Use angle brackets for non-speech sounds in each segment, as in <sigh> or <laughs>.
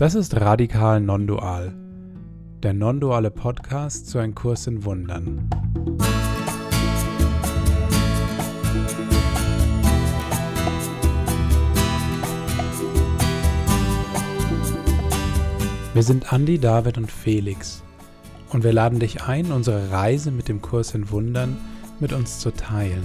Das ist Radikal Non-Dual, der non-duale Podcast zu einem Kurs in Wundern. Wir sind Andi, David und Felix und wir laden dich ein, unsere Reise mit dem Kurs in Wundern mit uns zu teilen.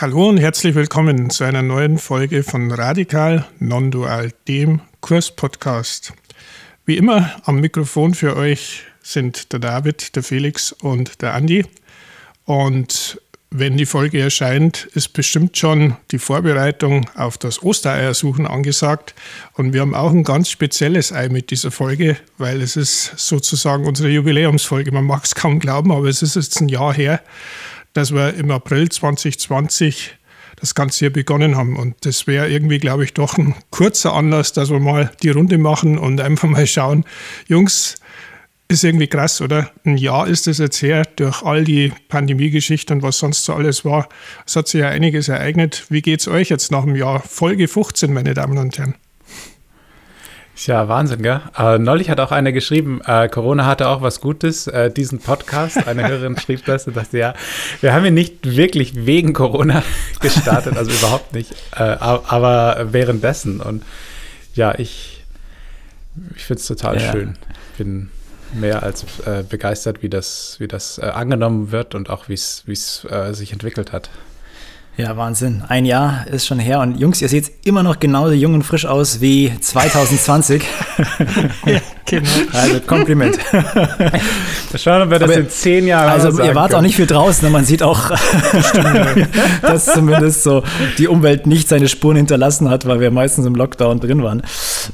Hallo und herzlich willkommen zu einer neuen Folge von Radikal Non-Dual, dem Kurs-Podcast. Wie immer am Mikrofon für euch sind der David, der Felix und der Andi. Und wenn die Folge erscheint, ist bestimmt schon die Vorbereitung auf das Ostereiersuchen angesagt. Und wir haben auch ein ganz spezielles Ei mit dieser Folge, weil es ist sozusagen unsere Jubiläumsfolge. Man mag es kaum glauben, aber es ist jetzt ein Jahr her dass wir im April 2020 das Ganze hier begonnen haben. Und das wäre irgendwie, glaube ich, doch ein kurzer Anlass, dass wir mal die Runde machen und einfach mal schauen. Jungs, ist irgendwie krass, oder? Ein Jahr ist es jetzt her, durch all die Pandemie-Geschichte und was sonst so alles war. Es hat sich ja einiges ereignet. Wie geht es euch jetzt nach einem Jahr? Folge 15, meine Damen und Herren. Ja, Wahnsinn, gell? Äh, neulich hat auch einer geschrieben, äh, Corona hatte auch was Gutes, äh, diesen Podcast. Eine Hörerin <laughs> schrieb das und dachte, ja, wir haben ihn nicht wirklich wegen Corona <laughs> gestartet, also überhaupt nicht, äh, aber währenddessen. Und ja, ich, ich finde es total ja. schön. Ich bin mehr als äh, begeistert, wie das, wie das äh, angenommen wird und auch wie es sich entwickelt hat. Ja, Wahnsinn. Ein Jahr ist schon her und Jungs, ihr seht immer noch genauso jung und frisch aus wie 2020. <laughs> ja, genau. Also Kompliment. Schauen, ob wir das Aber, in zehn Jahren Also ihr wart können. auch nicht viel draußen, ne? man sieht auch, <laughs> dass zumindest so die Umwelt nicht seine Spuren hinterlassen hat, weil wir meistens im Lockdown drin waren.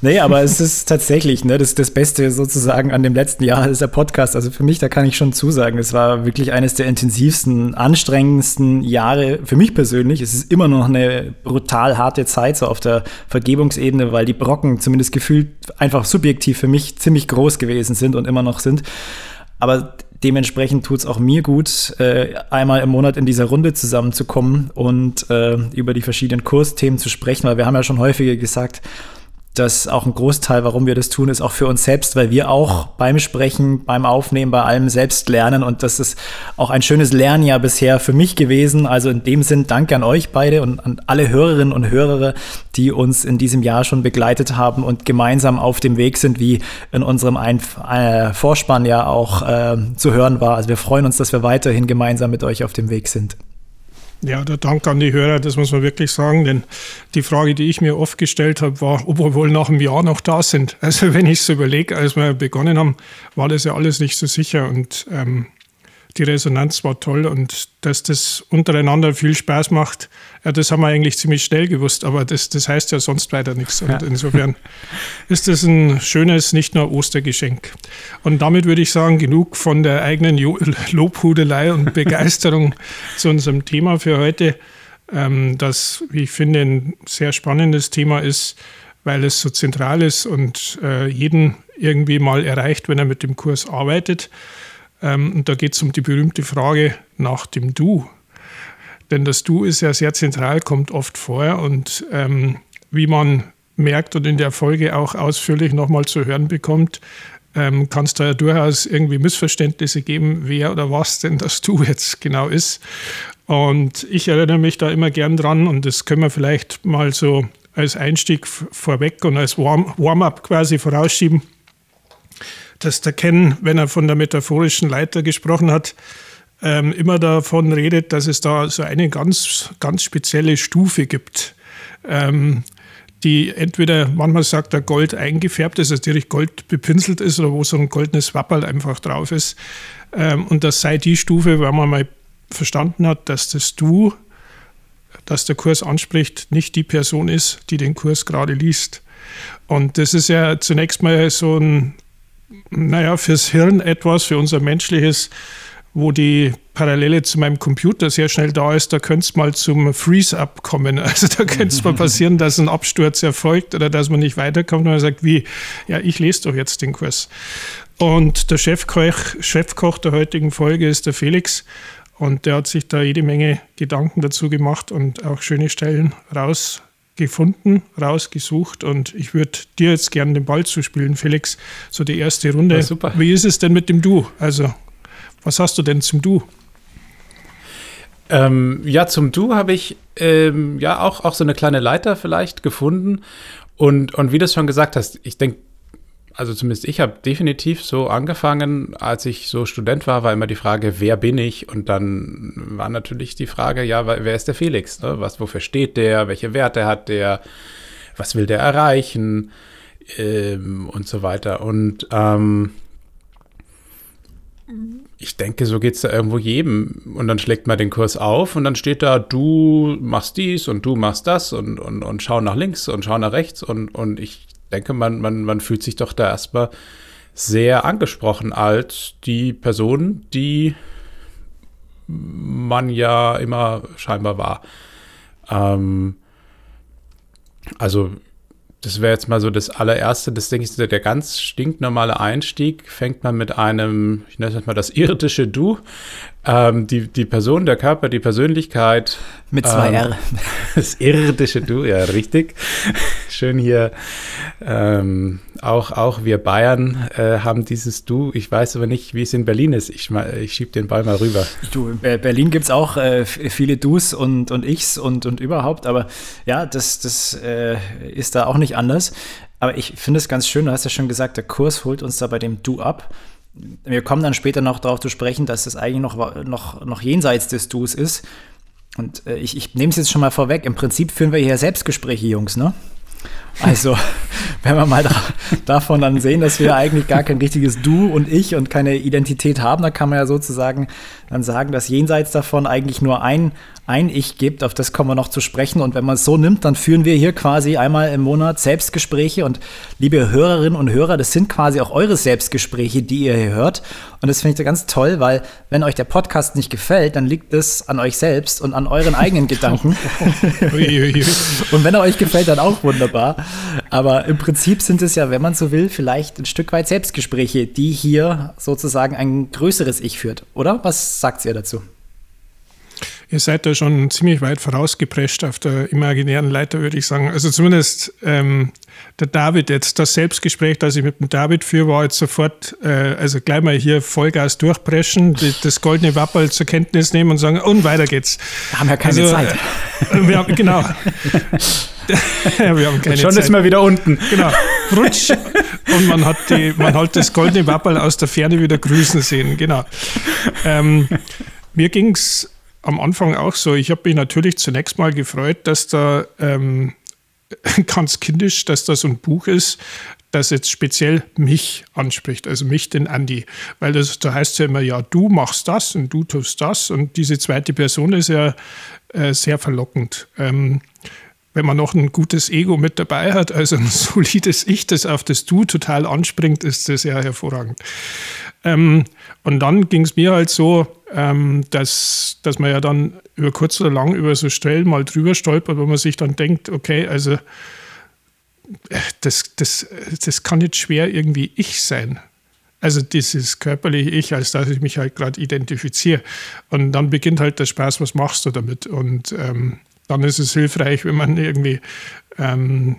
Nee, aber es ist tatsächlich, ne, das, das Beste sozusagen an dem letzten Jahr ist der Podcast. Also für mich, da kann ich schon zusagen, es war wirklich eines der intensivsten, anstrengendsten Jahre für mich persönlich persönlich. Es ist immer noch eine brutal harte Zeit so auf der Vergebungsebene, weil die Brocken zumindest gefühlt einfach subjektiv für mich ziemlich groß gewesen sind und immer noch sind. Aber dementsprechend tut es auch mir gut, äh, einmal im Monat in dieser Runde zusammenzukommen und äh, über die verschiedenen Kursthemen zu sprechen, weil wir haben ja schon häufiger gesagt, dass auch ein Großteil, warum wir das tun, ist auch für uns selbst, weil wir auch beim Sprechen, beim Aufnehmen, bei allem selbst lernen. Und das ist auch ein schönes Lernjahr bisher für mich gewesen. Also in dem Sinn danke an euch beide und an alle Hörerinnen und Hörer, die uns in diesem Jahr schon begleitet haben und gemeinsam auf dem Weg sind, wie in unserem Ein äh, Vorspann ja auch äh, zu hören war. Also wir freuen uns, dass wir weiterhin gemeinsam mit euch auf dem Weg sind. Ja, der Dank an die Hörer, das muss man wirklich sagen, denn die Frage, die ich mir oft gestellt habe, war, ob wir wohl nach einem Jahr noch da sind. Also <laughs> wenn ich es überlege, als wir begonnen haben, war das ja alles nicht so sicher und ähm, die Resonanz war toll und dass das untereinander viel Spaß macht, ja, das haben wir eigentlich ziemlich schnell gewusst, aber das, das heißt ja sonst weiter nichts. Und insofern <laughs> ist das ein schönes, nicht nur Ostergeschenk. Und damit würde ich sagen, genug von der eigenen Lobhudelei und <laughs> Begeisterung zu unserem Thema für heute, ähm, das, wie ich finde, ein sehr spannendes Thema ist, weil es so zentral ist und äh, jeden irgendwie mal erreicht, wenn er mit dem Kurs arbeitet. Ähm, und da geht es um die berühmte Frage nach dem Du. Denn das Du ist ja sehr zentral, kommt oft vor. Und ähm, wie man merkt und in der Folge auch ausführlich nochmal zu hören bekommt, ähm, kann es da ja durchaus irgendwie Missverständnisse geben, wer oder was denn das Du jetzt genau ist. Und ich erinnere mich da immer gern dran und das können wir vielleicht mal so als Einstieg vorweg und als Warm-up quasi vorausschieben dass der Ken, wenn er von der metaphorischen Leiter gesprochen hat, ähm, immer davon redet, dass es da so eine ganz, ganz spezielle Stufe gibt, ähm, die entweder, manchmal sagt er Gold eingefärbt ist, also direkt Gold bepinselt ist oder wo so ein goldenes Wapperl einfach drauf ist. Ähm, und das sei die Stufe, weil man mal verstanden hat, dass das Du, das der Kurs anspricht, nicht die Person ist, die den Kurs gerade liest. Und das ist ja zunächst mal so ein, naja, fürs Hirn etwas, für unser menschliches wo die Parallele zu meinem Computer sehr schnell da ist, da könnte es mal zum Freeze-Up kommen. <laughs> Also da könnte es mal <laughs> passieren, dass ein Absturz erfolgt oder dass man nicht weiterkommt und man sagt, wie, ja, ich lese doch jetzt den Kurs. Und der Chefkoch, Chefkoch der heutigen Folge ist der Felix und der hat sich da jede Menge Gedanken dazu gemacht und auch schöne Stellen rausgefunden, rausgesucht. Und ich würde dir jetzt gerne den Ball zuspielen, Felix. So die erste Runde. Ja, super. Wie ist es denn mit dem Du? Also was hast du denn zum Du? Ähm, ja, zum Du habe ich ähm, ja auch, auch so eine kleine Leiter vielleicht gefunden. Und, und wie du es schon gesagt hast, ich denke, also zumindest ich habe definitiv so angefangen, als ich so Student war, war immer die Frage, wer bin ich? Und dann war natürlich die Frage, ja, wer ist der Felix? Ne? Was, wofür steht der? Welche Werte hat der? Was will der erreichen? Ähm, und so weiter. Und ähm, ich denke, so geht es da irgendwo jedem. Und dann schlägt man den Kurs auf und dann steht da, du machst dies und du machst das und, und, und schau nach links und schau nach rechts. Und, und ich denke, man, man, man fühlt sich doch da erstmal sehr angesprochen als die Person, die man ja immer scheinbar war. Ähm, also das wäre jetzt mal so das allererste, das denke ich, der ganz stinknormale Einstieg fängt man mit einem, ich nenne es mal das irdische Du, ähm, die, die Person, der Körper, die Persönlichkeit. Mit zwei ähm, R. <laughs> Das irdische Du, ja, richtig. Schön hier. Ähm, auch, auch wir Bayern äh, haben dieses Du. Ich weiß aber nicht, wie es in Berlin ist. Ich, ich schiebe den Ball mal rüber. Du, in Berlin gibt es auch äh, viele Dus und, und Ichs und, und überhaupt. Aber ja, das, das äh, ist da auch nicht anders. Aber ich finde es ganz schön, du hast ja schon gesagt, der Kurs holt uns da bei dem Du ab wir kommen dann später noch darauf zu sprechen, dass es eigentlich noch, noch, noch jenseits des Dus ist. Und äh, ich, ich nehme es jetzt schon mal vorweg. Im Prinzip führen wir hier Selbstgespräche, Jungs, ne? Also, <laughs> wenn wir mal da, davon dann sehen, dass wir eigentlich gar kein richtiges Du und Ich und keine Identität haben, dann kann man ja sozusagen dann sagen, dass jenseits davon eigentlich nur ein ein Ich gibt, auf das kommen wir noch zu sprechen. Und wenn man es so nimmt, dann führen wir hier quasi einmal im Monat Selbstgespräche. Und liebe Hörerinnen und Hörer, das sind quasi auch eure Selbstgespräche, die ihr hier hört. Und das finde ich ganz toll, weil wenn euch der Podcast nicht gefällt, dann liegt es an euch selbst und an euren eigenen Gedanken. <laughs> und wenn er euch gefällt, dann auch wunderbar. Aber im Prinzip sind es ja, wenn man so will, vielleicht ein Stück weit Selbstgespräche, die hier sozusagen ein größeres Ich führt. Oder? Was sagt ihr dazu? Ihr seid da schon ziemlich weit vorausgeprescht auf der imaginären Leiter, würde ich sagen. Also zumindest ähm, der David jetzt, das Selbstgespräch, das ich mit dem David führe, war jetzt sofort, äh, also gleich mal hier Vollgas durchpreschen, die, das goldene Wappel zur Kenntnis nehmen und sagen, und weiter geht's. Wir haben ja keine also, Zeit. Äh, wir haben, genau. <laughs> ja, wir haben keine Schon Zeit. ist mal wieder unten. Genau. Rutsch. Und man hat, die, man hat das goldene Wappel aus der Ferne wieder grüßen sehen. Genau. Ähm, mir ging es am Anfang auch so. Ich habe mich natürlich zunächst mal gefreut, dass da ähm, <laughs> ganz kindisch, dass da so ein Buch ist, das jetzt speziell mich anspricht, also mich, den Andi. Weil das, da heißt ja immer, ja, du machst das und du tust das. Und diese zweite Person ist ja äh, sehr verlockend. Ähm, wenn man noch ein gutes Ego mit dabei hat, also ein <laughs> solides Ich, das auf das Du total anspringt, ist das ja hervorragend. Ähm, und dann ging es mir halt so, ähm, dass, dass man ja dann über kurz oder lang über so Stellen mal drüber stolpert, wo man sich dann denkt, okay, also äh, das, das, das kann jetzt schwer irgendwie ich sein. Also dieses körperliche Ich, als dass ich mich halt gerade identifiziere. Und dann beginnt halt der Spaß, was machst du damit? Und ähm, dann ist es hilfreich, wenn man irgendwie, ähm,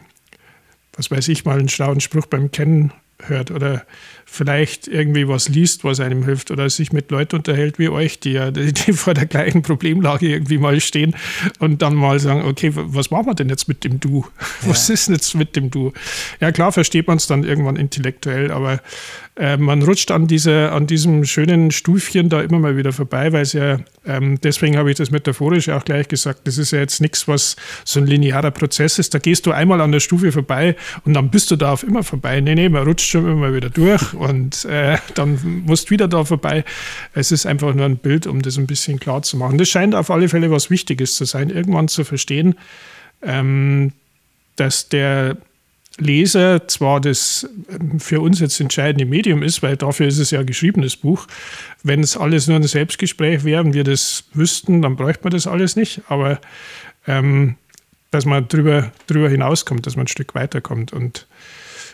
was weiß ich, mal einen schlauen Spruch beim Kennen hört oder vielleicht irgendwie was liest, was einem hilft oder sich mit Leuten unterhält wie euch, die ja die, vor der gleichen Problemlage irgendwie mal stehen und dann mal sagen, okay, was machen wir denn jetzt mit dem Du? <laughs> Ja. Was ist denn jetzt mit dem Du? Ja klar, versteht man es dann irgendwann intellektuell, aber äh, man rutscht an, diese, an diesem schönen Stufchen da immer mal wieder vorbei, weil es ja Ähm, deswegen habe ich das metaphorisch auch gleich gesagt. Das ist ja jetzt nichts, was so ein linearer Prozess ist. Da gehst du einmal an der Stufe vorbei und dann bist du da auf immer vorbei. Nee, nee, man rutscht schon immer wieder durch und äh, dann musst du wieder da vorbei. Es ist einfach nur ein Bild, um das ein bisschen klar zu machen. Das scheint auf alle Fälle was Wichtiges zu sein, irgendwann zu verstehen, ähm, dass der Leser zwar das ähm, für uns jetzt entscheidende Medium ist, weil dafür ist es ja ein geschriebenes Buch. Wenn es alles nur ein Selbstgespräch wäre und wir das wüssten, dann bräuchte man das alles nicht. Aber ähm, dass man drüber, drüber hinauskommt, dass man ein Stück weiterkommt. Und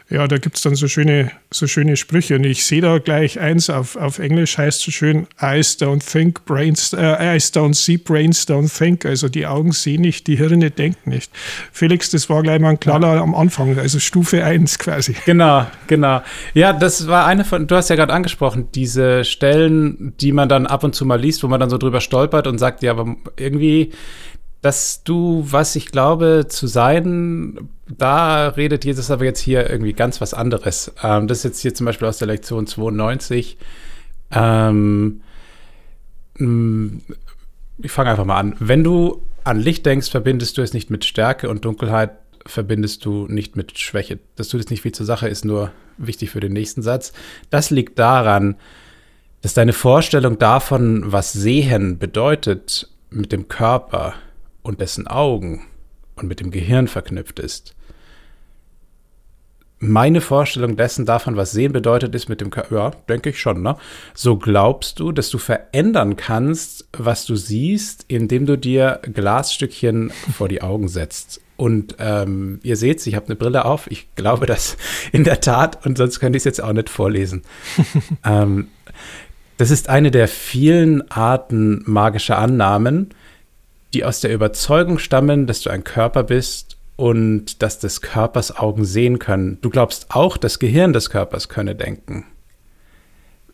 ja, da gibt es dann so schöne, so schöne Sprüche. Und ich sehe da gleich eins, auf, auf Englisch heißt es so schön, Eyes don't think, brains, äh, Eyes don't see, brains don't think. Also die Augen sehen nicht, die Hirne denken nicht. Felix, das war gleich mal ein Knaller ja. am Anfang, also Stufe 1 quasi. Genau, genau. Ja, das war eine von, du hast ja gerade angesprochen, diese Stellen, die man dann ab und zu mal liest, wo man dann so drüber stolpert und sagt, ja, aber irgendwie dass du, was ich glaube zu sein, da redet Jesus aber jetzt hier irgendwie ganz was anderes. Ähm, das ist jetzt hier zum Beispiel aus der Lektion 92. Ähm, mm, ich fange einfach mal an. Wenn du an Licht denkst, verbindest du es nicht mit Stärke und Dunkelheit verbindest du nicht mit Schwäche. Das tut es nicht viel zur Sache, ist nur wichtig für den nächsten Satz. Das liegt daran, dass deine Vorstellung davon, was Sehen bedeutet, mit dem Körper und dessen Augen und mit dem Gehirn verknüpft ist. Meine Vorstellung dessen davon, was sehen bedeutet, ist mit dem Körper, ja, denke ich schon, ne? So glaubst du, dass du verändern kannst, was du siehst, indem du dir Glasstückchen <laughs> vor die Augen setzt. Und ähm, ihr seht, ich habe eine Brille auf. Ich glaube das in der Tat und sonst könnte ich es jetzt auch nicht vorlesen. <laughs> ähm, das ist eine der vielen Arten magischer Annahmen, die aus der Überzeugung stammen, dass du ein Körper bist und dass des Körpers Augen sehen können. Du glaubst auch, das Gehirn des Körpers könne denken.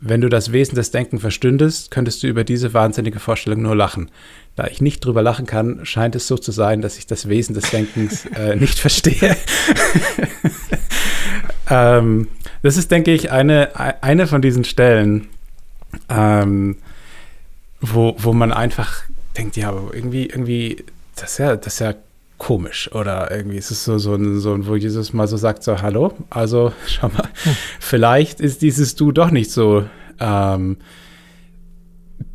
Wenn du das Wesen des Denken verstündest, könntest du über diese wahnsinnige Vorstellung nur lachen. Da ich nicht drüber lachen kann, scheint es so zu sein, dass ich das Wesen des Denkens <laughs> äh, nicht verstehe. <laughs> ähm, das ist, denke ich, eine, eine von diesen Stellen, ähm, wo, wo man einfach denkt, ja, aber irgendwie, irgendwie, das ist ja, das ist ja komisch. Oder irgendwie ist es so, so, ein, so wo Jesus mal so sagt: so, hallo, also <laughs> schau mal, hm. vielleicht ist dieses Du doch nicht so ähm,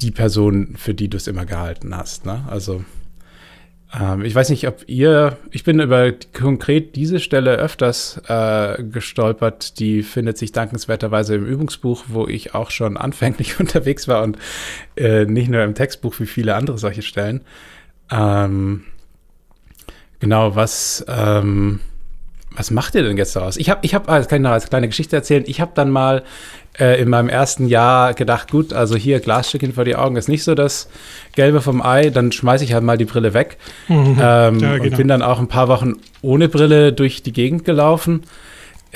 die Person, für die du es immer gehalten hast. Ne? Also ähm, ich weiß nicht, ob ihr, ich bin über konkret diese Stelle öfters äh, gestolpert. Die findet sich dankenswerterweise im Übungsbuch, wo ich auch schon anfänglich <laughs> unterwegs war und äh, nicht nur im Textbuch wie viele andere solche Stellen. Ähm, genau, was, ähm, was macht ihr denn jetzt daraus? Ich habe, ich also kann ich noch als kleine Geschichte erzählen. Ich habe dann mal äh, in meinem ersten Jahr gedacht, gut, also hier Glasstückchen vor die Augen ist nicht so das Gelbe vom Ei, dann schmeiße ich halt mal die Brille weg. Mhm. Ähm, ja, genau. Und bin dann auch ein paar Wochen ohne Brille durch die Gegend gelaufen.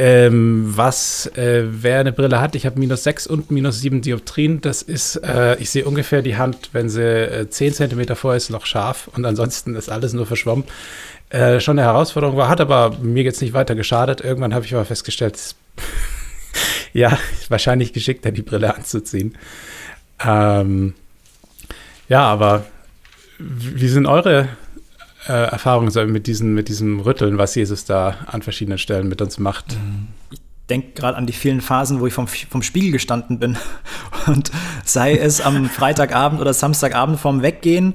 Ähm, was, äh, wer eine Brille hat, ich habe minus 6 und minus 7 Dioptrien. Das ist, äh, ich sehe ungefähr die Hand, wenn sie äh, 10 cm vor ist, noch scharf und ansonsten ist alles nur verschwommen. Äh, schon eine Herausforderung war, hat aber mir jetzt nicht weiter geschadet. Irgendwann habe ich aber festgestellt, ja, <laughs> wahrscheinlich geschickter, die Brille anzuziehen. Ähm, ja, aber wie sind eure äh, Erfahrungen so mit, diesen, mit diesem Rütteln, was Jesus da an verschiedenen Stellen mit uns macht? Ich denke gerade an die vielen Phasen, wo ich vom, vom Spiegel gestanden bin. <laughs> Und sei es am Freitagabend oder Samstagabend vorm Weggehen,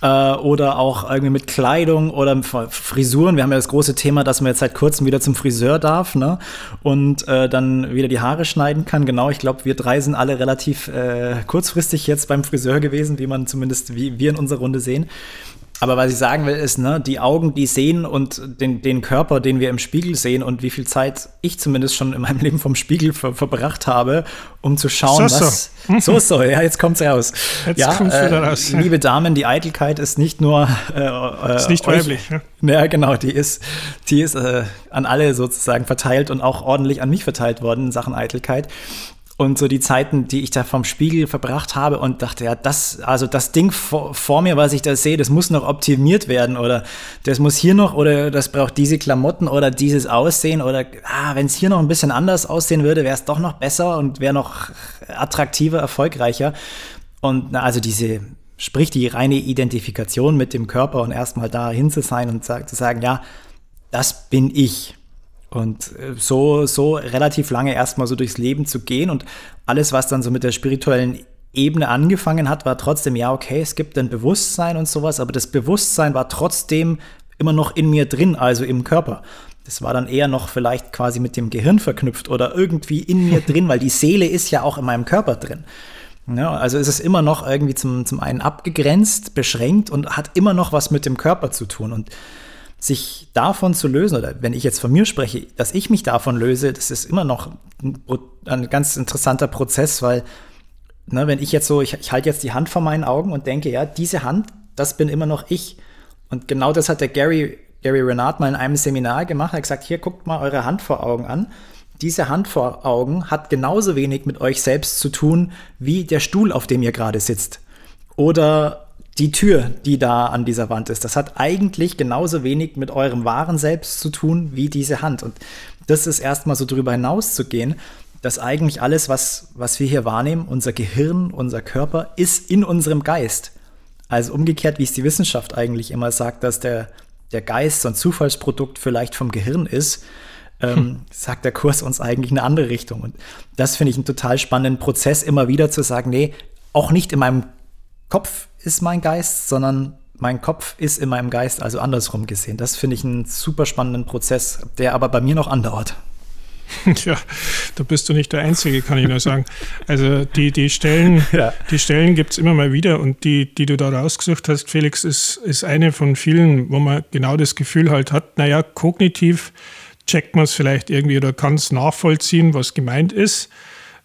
äh, oder auch irgendwie mit Kleidung oder Frisuren. Wir haben ja das große Thema, dass man jetzt seit kurzem wieder zum Friseur darf ne? und äh, dann wieder die Haare schneiden kann. Genau, ich glaube, wir drei sind alle relativ äh, kurzfristig jetzt beim Friseur gewesen, wie man zumindest, wie wir in unserer Runde sehen. Aber was ich sagen will, ist, ne, die Augen, die sehen und den, den Körper, den wir im Spiegel sehen und wie viel Zeit ich zumindest schon in meinem Leben vom Spiegel ver verbracht habe, um zu schauen, so, was. So, so, so ja, jetzt kommt's raus. Jetzt ja, kommt's wieder äh, raus. Liebe Damen, die Eitelkeit ist nicht nur. Äh, äh ist nicht weiblich, ne? Ja, genau, die ist, die ist äh, an alle sozusagen verteilt und auch ordentlich an mich verteilt worden in Sachen Eitelkeit und so die Zeiten, die ich da vom Spiegel verbracht habe und dachte, ja, das, also das Ding vor, vor, mir, was ich da sehe, das muss noch optimiert werden oder das muss hier noch oder das braucht diese Klamotten oder dieses Aussehen oder ah, wenn es hier noch ein bisschen anders aussehen würde, wäre es doch noch besser und wäre noch attraktiver, erfolgreicher. Und na, also diese, sprich die reine Identifikation mit dem Körper und erstmal dahin zu sein und zu sagen, ja, das bin ich. Und äh, so, so relativ lange erstmal so durchs Leben zu gehen und alles, was dann so mit der spirituellen Ebene angefangen hat, war trotzdem, ja, okay, es gibt ein Bewusstsein und sowas, aber das Bewusstsein war trotzdem immer noch in mir drin, also im Körper. Das war dann eher noch vielleicht quasi mit dem Gehirn verknüpft oder irgendwie in mir drin, weil die Seele ist ja auch in meinem Körper drin. Ja, also ist es immer noch irgendwie zum, zum einen abgegrenzt, beschränkt und hat immer noch was mit dem Körper zu tun. Und sich davon zu lösen, oder wenn ich jetzt von mir spreche, dass ich mich davon löse, das ist immer noch ein, ein ganz interessanter Prozess, weil ne, wenn ich jetzt so, ich, ich halte jetzt die Hand vor meinen Augen und denke, ja, diese Hand, das bin immer noch ich. Und genau das hat der Gary, Gary Renard mal in einem Seminar gemacht. Er hat gesagt, hier guckt mal eure Hand vor Augen an. Diese Hand vor Augen hat genauso wenig mit euch selbst zu tun wie der Stuhl, auf dem ihr gerade sitzt. Oder die Tür, die da an dieser Wand ist. Das hat eigentlich genauso wenig mit eurem wahren Selbst zu tun wie diese Hand. Und das ist erstmal so drüber hinaus zu gehen, dass eigentlich alles, was, was wir hier wahrnehmen, unser Gehirn, unser Körper, ist in unserem Geist. Also umgekehrt, wie es die Wissenschaft eigentlich immer sagt, dass der, der Geist so ein Zufallsprodukt vielleicht vom Gehirn ist, ähm, hm. sagt der Kurs uns eigentlich eine andere Richtung. Und das finde ich einen total spannenden Prozess, immer wieder zu sagen, nee, auch nicht in meinem Kopf ist mein Geist, sondern mein Kopf ist in meinem Geist, also andersrum gesehen. Das finde ich einen super spannenden Prozess, der aber bei mir noch andauert. <laughs> Ja, da bist du nicht der Einzige, kann ich nur sagen. Also die, die Stellen, <laughs> ja. Stellen gibt es immer mal wieder und die, die du da rausgesucht hast, Felix, ist, ist eine von vielen, wo man genau das Gefühl halt hat, naja, kognitiv checkt man es vielleicht irgendwie oder kann es nachvollziehen, was gemeint ist.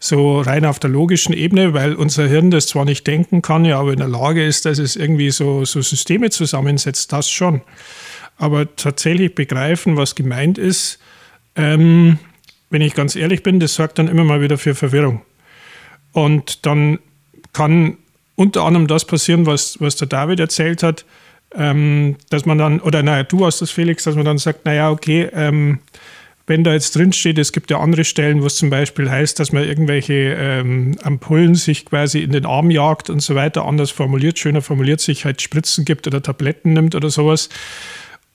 So rein auf der logischen Ebene, weil unser Hirn das zwar nicht denken kann, ja, aber in der Lage ist, dass es irgendwie so, so Systeme zusammensetzt, das schon. Aber tatsächlich begreifen, was gemeint ist, ähm, wenn ich ganz ehrlich bin, das sorgt dann immer mal wieder für Verwirrung. Und dann kann unter anderem das passieren, was, was der David erzählt hat, ähm, dass man dann, oder naja, du hast das, Felix, dass man dann sagt, naja, okay, ähm, wenn da jetzt drin steht, es gibt ja andere Stellen, wo es zum Beispiel heißt, dass man irgendwelche ähm, Ampullen sich quasi in den Arm jagt und so weiter, anders formuliert, schöner formuliert, sich halt Spritzen gibt oder Tabletten nimmt oder sowas.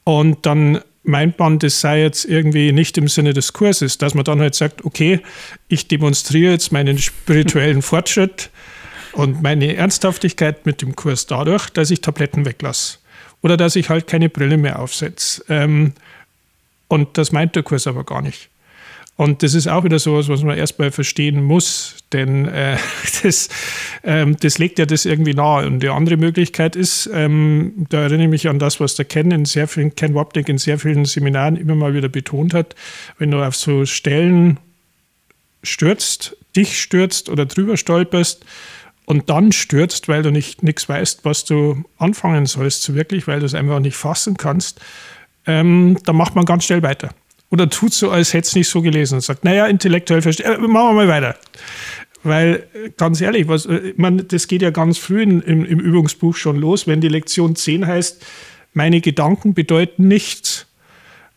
Und dann meint man, das sei jetzt irgendwie nicht im Sinne des Kurses, dass man dann halt sagt, okay, ich demonstriere jetzt meinen spirituellen Fortschritt und meine Ernsthaftigkeit mit dem Kurs dadurch, dass ich Tabletten weglasse oder dass ich halt keine Brille mehr aufsetze. Ähm, und das meint der Kurs aber gar nicht. Und das ist auch wieder sowas, was man erstmal verstehen muss, denn äh, <laughs> das, ähm, das legt ja das irgendwie nahe. Und die andere Möglichkeit ist, ähm, da erinnere ich mich an das, was der Ken in sehr vielen, Ken Wapnick in sehr vielen Seminaren immer mal wieder betont hat, wenn du auf so Stellen stürzt, dich stürzt oder drüber stolperst und dann stürzt, weil du nicht nichts weißt, was du anfangen sollst, so wirklich, weil du es einfach nicht fassen kannst, ähm, dann macht man ganz schnell weiter oder tut so, als hätte es nicht so gelesen und sagt, naja, intellektuell verstehe, äh, machen wir mal weiter. Weil, ganz ehrlich, was, äh, man, das geht ja ganz früh in, im, im Übungsbuch schon los, wenn die Lektion 10 heißt, meine Gedanken bedeuten nichts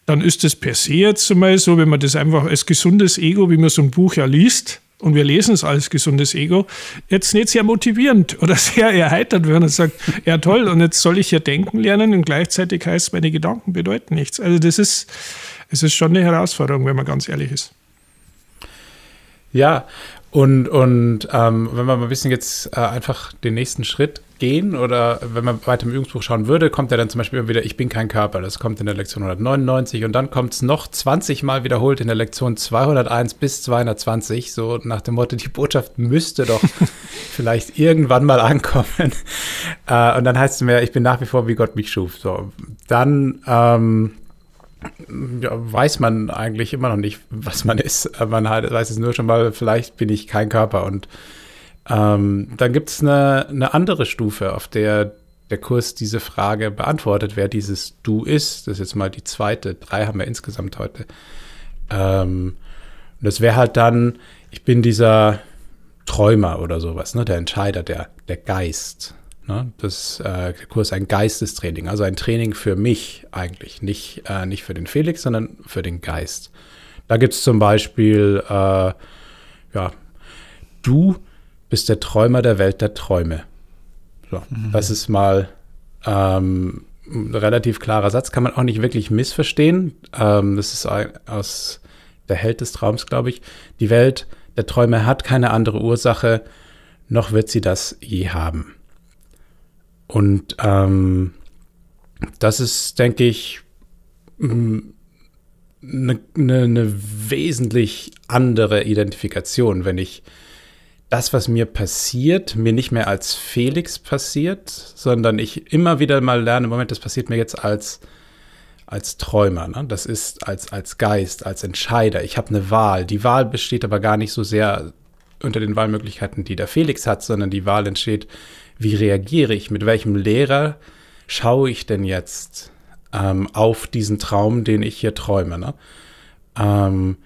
dann ist das per se jetzt einmal so, wenn man das einfach als gesundes Ego, wie man so ein Buch ja liest, und wir lesen es als gesundes Ego, jetzt nicht sehr motivierend oder <laughs> sehr erheitert werden und sagt, ja toll, und jetzt soll ich ja denken lernen und gleichzeitig heißt, meine Gedanken bedeuten nichts. Also das ist, es ist schon eine Herausforderung, wenn man ganz ehrlich ist. Ja, und, und ähm, wenn wir mal ein bisschen jetzt äh, einfach den nächsten Schritt gehen oder wenn man weiter im Übungsbuch schauen würde, kommt ja dann zum Beispiel immer wieder, ich bin kein Körper. Das kommt in der Lektion 199 und dann kommt es noch 20 Mal wiederholt in der Lektion 201 bis 220. So nach dem Motto, die Botschaft müsste doch <laughs> vielleicht irgendwann mal ankommen. Äh, und dann heißt es mir, ich bin nach wie vor, wie Gott mich schuf. So, dann ähm, ja, weiß man eigentlich immer noch nicht, was man ist. Man halt weiß es nur schon mal, vielleicht bin ich kein Körper. Und ähm, dann gibt es eine, eine andere Stufe, auf der der Kurs diese Frage beantwortet, wer dieses Du ist. Das ist jetzt mal die zweite. Drei haben wir insgesamt heute. Ähm, und das wäre halt dann, ich bin dieser Träumer oder sowas, ne? der Entscheider, der, der Geist. Ne? Das äh, der Kurs ist ein Geistestraining, also ein Training für mich eigentlich, nicht, äh, nicht für den Felix, sondern für den Geist. Da gibt es zum Beispiel, äh, ja, du bist der Träumer der Welt der Träume. So, mhm. Das ist mal ähm, ein relativ klarer Satz, kann man auch nicht wirklich missverstehen. Ähm, das ist aus der Held des Traums, glaube ich. Die Welt der Träume hat keine andere Ursache, noch wird sie das je haben. Und ähm, das ist, denke ich, eine, eine, eine wesentlich andere Identifikation, wenn ich das, was mir passiert, mir nicht mehr als Felix passiert, sondern ich immer wieder mal lerne, Moment, das passiert mir jetzt als, als Träumer. Ne? Das ist als, als Geist, als Entscheider. Ich habe eine Wahl. Die Wahl besteht aber gar nicht so sehr unter den Wahlmöglichkeiten, die der Felix hat, sondern die Wahl entsteht, wie reagiere ich, mit welchem Lehrer schaue ich denn jetzt ähm, auf diesen Traum, den ich hier träume. Ne? Ähm,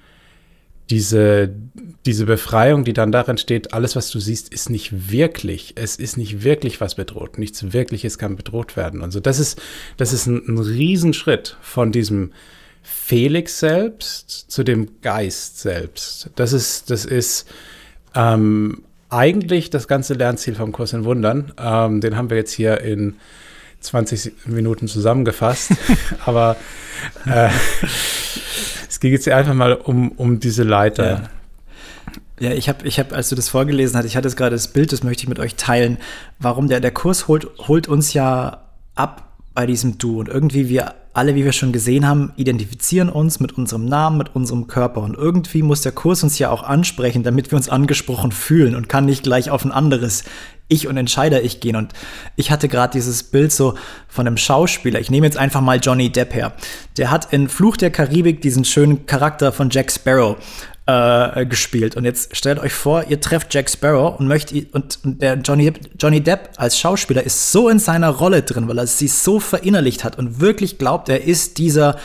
diese, diese Befreiung, die dann darin steht, alles, was du siehst, ist nicht wirklich. Es ist nicht wirklich was bedroht. Nichts Wirkliches kann bedroht werden. Also das ist, das ist ein, ein Riesenschritt von diesem Felix selbst zu dem Geist selbst. Das ist, das ist ähm, eigentlich das ganze Lernziel vom Kurs in Wundern. Ähm, den haben wir jetzt hier in 20 Minuten zusammengefasst. <laughs> Aber äh, es ging jetzt einfach mal um, um diese Leiter. Ja. Ja, ich habe, ich hab, als du das vorgelesen hast, ich hatte gerade das Bild, das möchte ich mit euch teilen. Warum der, der Kurs holt, holt uns ja ab bei diesem Du. Und irgendwie wir alle, wie wir schon gesehen haben, identifizieren uns mit unserem Namen, mit unserem Körper. Und irgendwie muss der Kurs uns ja auch ansprechen, damit wir uns angesprochen fühlen und kann nicht gleich auf ein anderes Ich und Entscheider-Ich gehen. Und ich hatte gerade dieses Bild so von einem Schauspieler. Ich nehme jetzt einfach mal Johnny Depp her. Der hat in Fluch der Karibik diesen schönen Charakter von Jack Sparrow äh, gespielt. Und jetzt stellt euch vor, ihr trefft Jack Sparrow und möchtet und, und der Johnny, Johnny Depp als Schauspieler ist so in seiner Rolle drin, weil er sie so verinnerlicht hat und wirklich glaubt, er ist dieser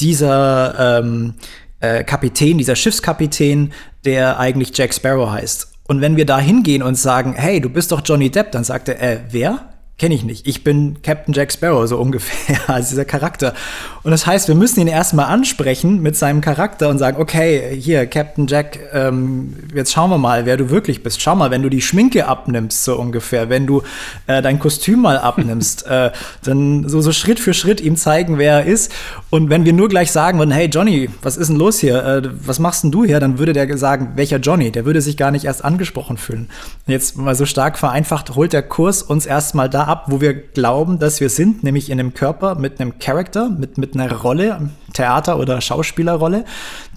dieser ähm, äh, Kapitän, dieser Schiffskapitän, der eigentlich Jack Sparrow heißt. Und wenn wir da hingehen und sagen, hey, du bist doch Johnny Depp, dann sagt er, äh, wer? Kenne ich nicht. Ich bin Captain Jack Sparrow, so ungefähr, <laughs> als dieser Charakter. Und das heißt, wir müssen ihn erstmal ansprechen mit seinem Charakter und sagen, okay, hier, Captain Jack, ähm, jetzt schauen wir mal, wer du wirklich bist. Schau mal, wenn du die Schminke abnimmst, so ungefähr, wenn du äh, dein Kostüm mal abnimmst, <laughs> äh, dann so, so Schritt für Schritt ihm zeigen, wer er ist. Und wenn wir nur gleich sagen würden, hey Johnny, was ist denn los hier? Äh, was machst denn du hier? Dann würde der sagen, welcher Johnny? Der würde sich gar nicht erst angesprochen fühlen. Jetzt mal so stark vereinfacht, holt der Kurs uns erstmal da ab, wo wir glauben, dass wir sind, nämlich in einem Körper mit einem Charakter, mit, mit einer Rolle, Theater- oder Schauspielerrolle,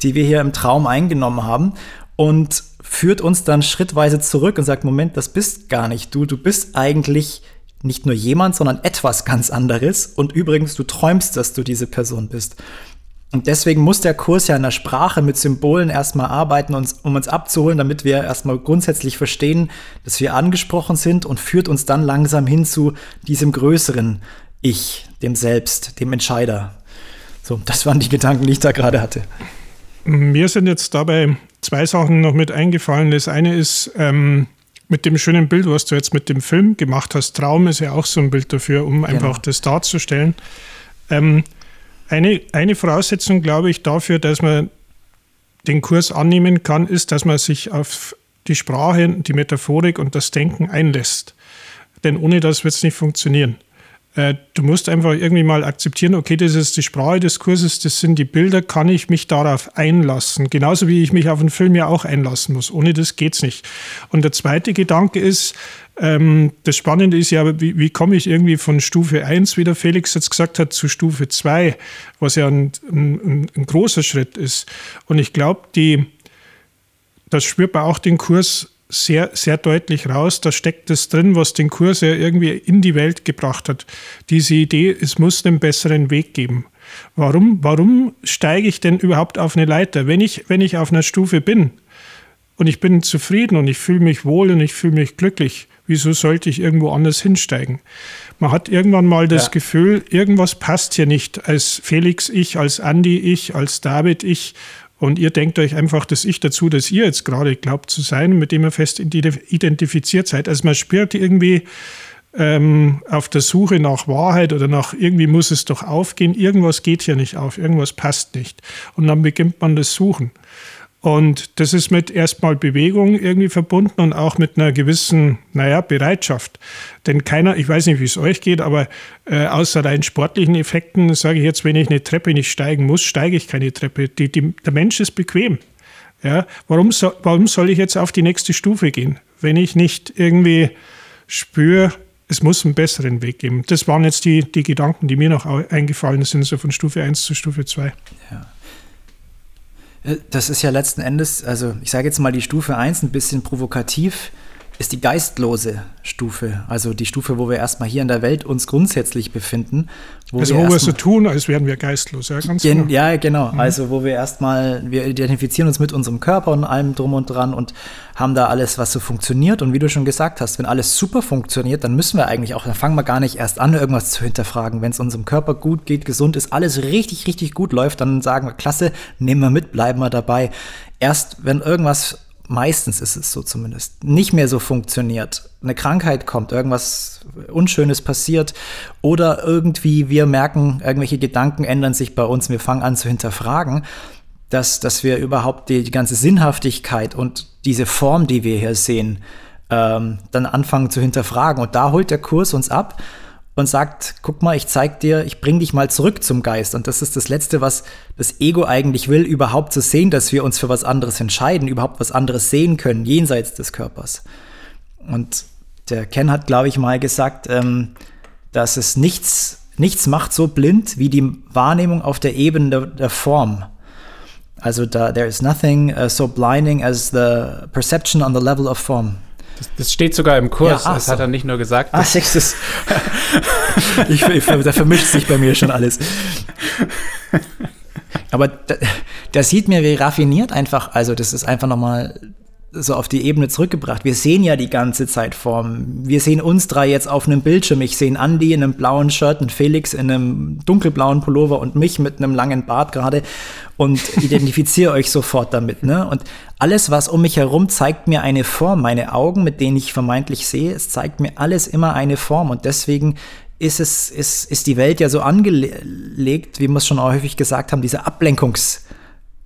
die wir hier im Traum eingenommen haben und führt uns dann schrittweise zurück und sagt, Moment, das bist gar nicht du, du bist eigentlich nicht nur jemand, sondern etwas ganz anderes und übrigens, du träumst, dass du diese Person bist. Und deswegen muss der Kurs ja in der Sprache mit Symbolen erstmal arbeiten, um uns abzuholen, damit wir erstmal grundsätzlich verstehen, dass wir angesprochen sind und führt uns dann langsam hin zu diesem größeren Ich, dem Selbst, dem Entscheider. So, das waren die Gedanken, die ich da gerade hatte. Mir sind jetzt dabei zwei Sachen noch mit eingefallen. Das eine ist ähm, mit dem schönen Bild, was du jetzt mit dem Film gemacht hast. Traum ist ja auch so ein Bild dafür, um genau. einfach das darzustellen. Ähm, eine, eine Voraussetzung, glaube ich, dafür, dass man den Kurs annehmen kann, ist, dass man sich auf die Sprache, die Metaphorik und das Denken einlässt. Denn ohne das wird es nicht funktionieren. Äh, du musst einfach irgendwie mal akzeptieren, okay, das ist die Sprache des Kurses, das sind die Bilder, kann ich mich darauf einlassen. Genauso wie ich mich auf einen Film ja auch einlassen muss. Ohne das geht es nicht. Und der zweite Gedanke ist, ähm, das Spannende ist ja, wie, wie komme ich irgendwie von Stufe 1, wie der Felix jetzt gesagt hat, zu Stufe 2, was ja ein, ein, ein großer Schritt ist. Und ich glaube, das spürt man auch den Kurs sehr, sehr deutlich raus. Da steckt es drin, was den Kurs ja irgendwie in die Welt gebracht hat. Diese Idee, es muss einen besseren Weg geben. Warum, warum steige ich denn überhaupt auf eine Leiter? Wenn ich, wenn ich auf einer Stufe bin und ich bin zufrieden und ich fühle mich wohl und ich fühle mich glücklich, wieso sollte ich irgendwo anders hinsteigen? Man hat irgendwann mal das ja. Gefühl, irgendwas passt hier nicht. Als Felix ich, als Andy ich, als David ich und ihr denkt euch einfach das Ich dazu, dass ihr jetzt gerade glaubt zu sein, mit dem ihr fest identifiziert seid. Also man spürt irgendwie ähm, auf der Suche nach Wahrheit oder nach irgendwie muss es doch aufgehen. Irgendwas geht hier nicht auf, irgendwas passt nicht. Und dann beginnt man das Suchen. Und das ist mit erstmal Bewegung irgendwie verbunden und auch mit einer gewissen, naja, Bereitschaft. Denn keiner, ich weiß nicht, wie es euch geht, aber äh, außer rein sportlichen Effekten sage ich jetzt, wenn ich eine Treppe nicht steigen muss, steige ich keine Treppe. Die, die, der Mensch ist bequem. Ja, warum, so, warum soll ich jetzt auf die nächste Stufe gehen, wenn ich nicht irgendwie spüre, es muss einen besseren Weg geben. Das waren jetzt die, die Gedanken, die mir noch eingefallen sind, so von Stufe 1 zu Stufe 2. Ja. Das ist ja letzten Endes, also ich sage jetzt mal die Stufe 1 ein bisschen provokativ ist die geistlose Stufe, also die Stufe, wo wir erstmal hier in der Welt uns grundsätzlich befinden. Wo also wir wo wir so tun, als wären wir geistlos, ja, ganz gen, genau. Ja, genau. Mhm. Also wo wir erstmal, wir identifizieren uns mit unserem Körper und allem drum und dran und haben da alles, was so funktioniert. Und wie du schon gesagt hast, wenn alles super funktioniert, dann müssen wir eigentlich auch, dann fangen wir gar nicht erst an, irgendwas zu hinterfragen. Wenn es unserem Körper gut geht, gesund ist, alles richtig, richtig gut läuft, dann sagen wir, klasse, nehmen wir mit, bleiben wir dabei. Erst wenn irgendwas meistens ist es so zumindest, nicht mehr so funktioniert. Eine Krankheit kommt, irgendwas Unschönes passiert oder irgendwie wir merken, irgendwelche Gedanken ändern sich bei uns, wir fangen an zu hinterfragen, dass, dass wir überhaupt die, die ganze Sinnhaftigkeit und diese Form, die wir hier sehen, ähm, dann anfangen zu hinterfragen. Und da holt der Kurs uns ab und sagt, guck mal, ich zeig dir, ich bring dich mal zurück zum Geist. Und das ist das Letzte, was das Ego eigentlich will, überhaupt zu sehen, dass wir uns für was anderes entscheiden, überhaupt was anderes sehen können, jenseits des Körpers. Und der Ken hat, glaube ich, mal gesagt, ähm, dass es nichts, nichts macht so blind wie die Wahrnehmung auf der Ebene der, der Form. Also da, there is nothing uh, so blinding as the perception on the level of form. Das, das, steht sogar im Kurs. Ja, das so. hat er nicht nur gesagt. Ach, sechstes. <laughs> <laughs> ich, ich, da vermischt sich bei mir schon alles. Aber da, da sieht mir, wie raffiniert einfach, also das ist einfach nochmal so auf die Ebene zurückgebracht. Wir sehen ja die ganze Zeit Formen. Wir sehen uns drei jetzt auf einem Bildschirm. Ich sehe Andy in einem blauen Shirt, einen Felix in einem dunkelblauen Pullover und mich mit einem langen Bart gerade und identifiziere euch sofort damit. Ne? Und alles, was um mich herum, zeigt mir eine Form. Meine Augen, mit denen ich vermeintlich sehe, es zeigt mir alles immer eine Form. Und deswegen ist es, ist, ist die Welt ja so angelegt, wie wir es schon häufig gesagt haben, diese Ablenkungs,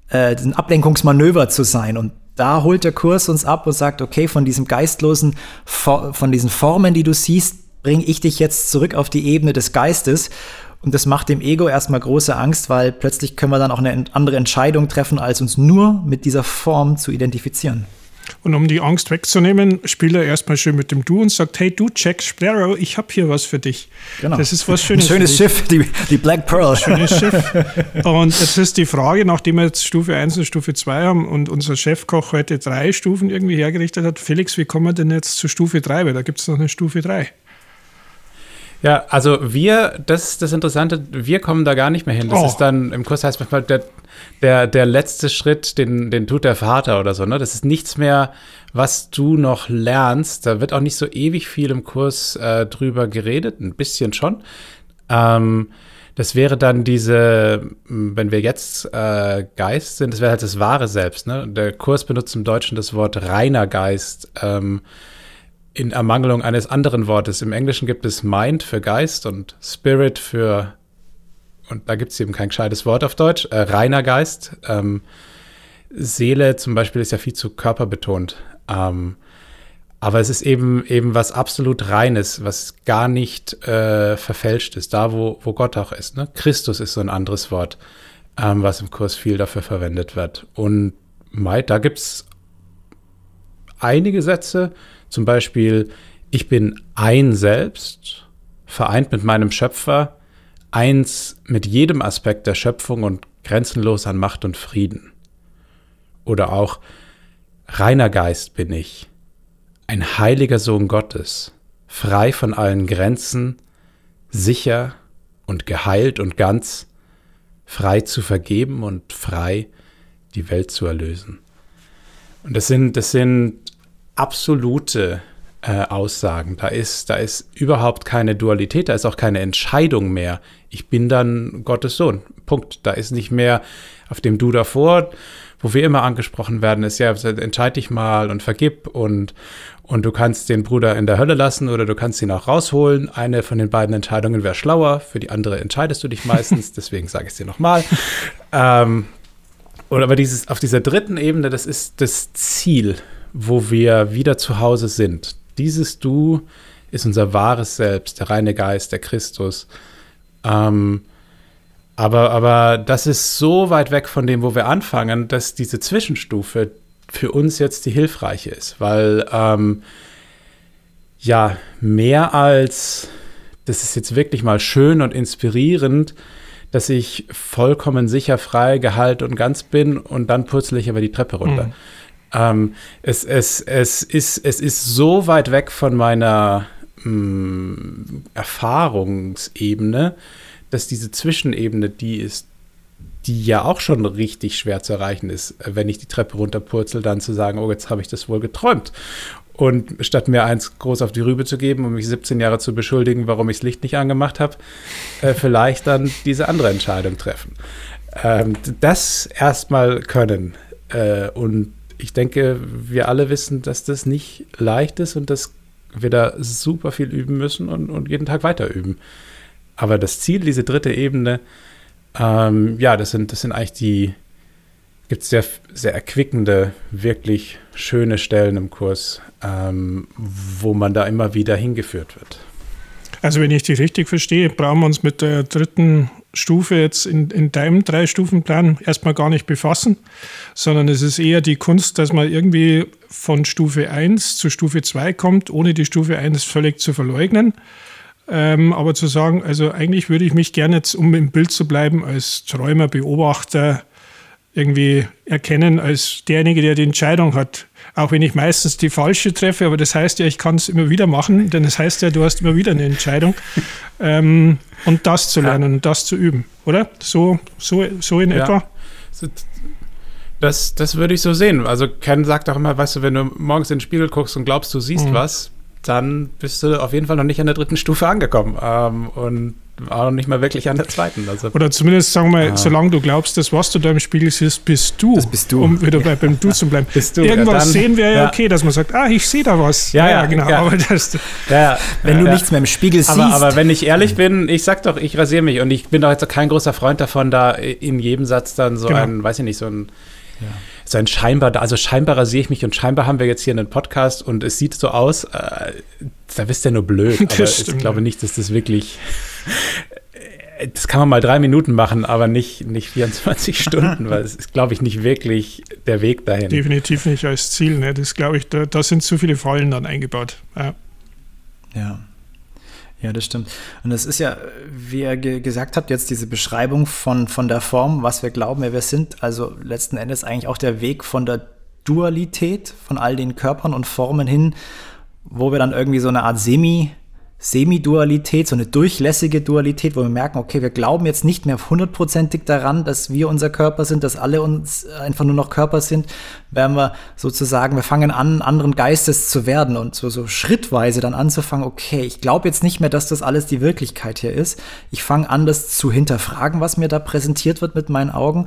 äh, diesen Ablenkungsmanöver zu sein. Und da holt der Kurs uns ab und sagt, okay, von diesem geistlosen, von diesen Formen, die du siehst, bringe ich dich jetzt zurück auf die Ebene des Geistes. Und das macht dem Ego erstmal große Angst, weil plötzlich können wir dann auch eine andere Entscheidung treffen, als uns nur mit dieser Form zu identifizieren. Und um die Angst wegzunehmen, spielt er erstmal schön mit dem Du und sagt, hey du Jack Sparrow, ich habe hier was für dich. Genau. Das ist was Schönes. Ein schönes Schiff, die, die Black Pearl. Schönes Schiff. <laughs> Und jetzt ist die Frage, nachdem wir jetzt Stufe 1 und Stufe 2 haben und unser Chefkoch heute drei Stufen irgendwie hergerichtet hat, Felix, wie kommen wir denn jetzt zu Stufe 3? Weil da gibt es noch eine Stufe 3. Ja, also wir, das ist das Interessante, wir kommen da gar nicht mehr hin. Das oh. ist dann, im Kurs heißt manchmal, der, der, der letzte Schritt, den, den tut der Vater oder so, ne? Das ist nichts mehr, was du noch lernst. Da wird auch nicht so ewig viel im Kurs äh, drüber geredet, ein bisschen schon. Ähm, das wäre dann diese, wenn wir jetzt äh, Geist sind, das wäre halt das wahre Selbst. Ne? Der Kurs benutzt im Deutschen das Wort reiner Geist. Ähm, in Ermangelung eines anderen Wortes. Im Englischen gibt es Mind für Geist und Spirit für, und da gibt es eben kein gescheites Wort auf Deutsch, äh, reiner Geist. Ähm, Seele zum Beispiel ist ja viel zu körperbetont. Ähm, aber es ist eben eben was absolut Reines, was gar nicht äh, verfälscht ist, da wo, wo Gott auch ist. Ne? Christus ist so ein anderes Wort, ähm, was im Kurs viel dafür verwendet wird. Und da gibt es einige Sätze, zum Beispiel, ich bin ein Selbst, vereint mit meinem Schöpfer, eins mit jedem Aspekt der Schöpfung und grenzenlos an Macht und Frieden. Oder auch, reiner Geist bin ich, ein heiliger Sohn Gottes, frei von allen Grenzen, sicher und geheilt und ganz, frei zu vergeben und frei die Welt zu erlösen. Und das sind, das sind absolute äh, Aussagen. Da ist, da ist überhaupt keine Dualität, da ist auch keine Entscheidung mehr. Ich bin dann Gottes Sohn. Punkt. Da ist nicht mehr auf dem Du davor, wo wir immer angesprochen werden, ist ja, entscheide dich mal und vergib und, und du kannst den Bruder in der Hölle lassen oder du kannst ihn auch rausholen. Eine von den beiden Entscheidungen wäre schlauer, für die andere entscheidest du dich meistens, <laughs> deswegen sage ich es dir nochmal. ähm, oder aber dieses, auf dieser dritten Ebene, das ist das Ziel, wo wir wieder zu Hause sind. Dieses Du ist unser wahres Selbst, der reine Geist, der Christus. Ähm, aber, aber das ist so weit weg von dem, wo wir anfangen, dass diese Zwischenstufe für uns jetzt die hilfreiche ist, weil ähm, ja, mehr als das ist jetzt wirklich mal schön und inspirierend, dass ich vollkommen sicher, frei, gehalt und ganz bin und dann purzle ich aber die Treppe runter. Mhm. Ähm, es, es, es, ist, es ist so weit weg von meiner mh, mm, Erfahrungsebene, dass diese Zwischenebene die ist, die ja auch schon richtig schwer zu erreichen ist, wenn ich die Treppe runterpurzel, dann zu sagen, oh, jetzt habe ich das wohl geträumt. Und statt mir eins groß auf die Rübe zu geben und mich 17 Jahre zu beschuldigen, warum ich das Licht nicht angemacht habe, äh, vielleicht dann diese andere Entscheidung treffen. Ähm, das erstmal können. Äh, und ich denke, wir alle wissen, dass das nicht leicht ist und dass wir da super viel üben müssen und, und jeden Tag weiter üben. Aber das Ziel, diese dritte Ebene, ähm, ja, das sind, das sind eigentlich die, gibt es sehr, sehr erquickende, wirklich schöne Stellen im Kurs, ähm, wo man da immer wieder hingeführt wird. Also wenn ich dich richtig verstehe, brauchen wir uns mit der dritten Stufe jetzt in, in deinem Drei-Stufen-Plan erstmal gar nicht befassen, sondern es ist eher die Kunst, dass man irgendwie von Stufe 1 zu Stufe 2 kommt, ohne die Stufe 1 völlig zu verleugnen. Ähm, aber zu sagen, also eigentlich würde ich mich gerne jetzt, um im Bild zu bleiben, als Träumer, Beobachter irgendwie erkennen, als derjenige, der die Entscheidung hat. Auch wenn ich meistens die falsche treffe, aber das heißt ja, ich kann es immer wieder machen, denn das heißt ja, du hast immer wieder eine Entscheidung. <laughs> ähm, und das zu lernen und das zu üben, oder? So, so, so in ja. etwa? Das, das würde ich so sehen. Also Ken sagt auch immer, weißt du, wenn du morgens in den Spiegel guckst und glaubst, du siehst mhm. was, dann bist du auf jeden Fall noch nicht an der dritten Stufe angekommen. Ähm, und auch nicht mal wirklich an der zweiten. Also, Oder zumindest sagen wir, ah. solange du glaubst, dass was du da im Spiegel siehst, bist du. Das bist du. Um wieder bei, beim Du <laughs> zu bleiben. bist du. Irgendwas ja, sehen wir ja, okay, dass man sagt, ah, ich sehe da was. Ja, ja, genau. Aber das, ja, wenn du nichts mehr im Spiegel siehst. Aber, aber wenn ich ehrlich bin, ich sag doch, ich rasiere mich und ich bin doch jetzt kein großer Freund davon, da in jedem Satz dann so genau. ein, weiß ich nicht, so ein ja so ein scheinbar, also scheinbar rasiere ich mich und scheinbar haben wir jetzt hier einen Podcast und es sieht so aus, äh, da bist du ja nur blöd. <laughs> aber stimmt, ich glaube nicht, dass das wirklich, das kann man mal drei Minuten machen, aber nicht, nicht 24 <laughs> Stunden, weil es ist, glaube ich, nicht wirklich der Weg dahin. Definitiv nicht als Ziel, ne? Das glaube ich, da, da sind zu viele Fallen dann eingebaut. Ja. ja. Ja, das stimmt. Und das ist ja, wie ihr ge gesagt habt, jetzt diese Beschreibung von, von der Form, was wir glauben, wer wir sind. Also letzten Endes eigentlich auch der Weg von der Dualität von all den Körpern und Formen hin, wo wir dann irgendwie so eine Art Semi- Semi-Dualität, so eine durchlässige Dualität, wo wir merken, okay, wir glauben jetzt nicht mehr hundertprozentig daran, dass wir unser Körper sind, dass alle uns einfach nur noch Körper sind, werden wir sozusagen, wir fangen an, anderen Geistes zu werden und so, so schrittweise dann anzufangen, okay, ich glaube jetzt nicht mehr, dass das alles die Wirklichkeit hier ist. Ich fange an, das zu hinterfragen, was mir da präsentiert wird mit meinen Augen.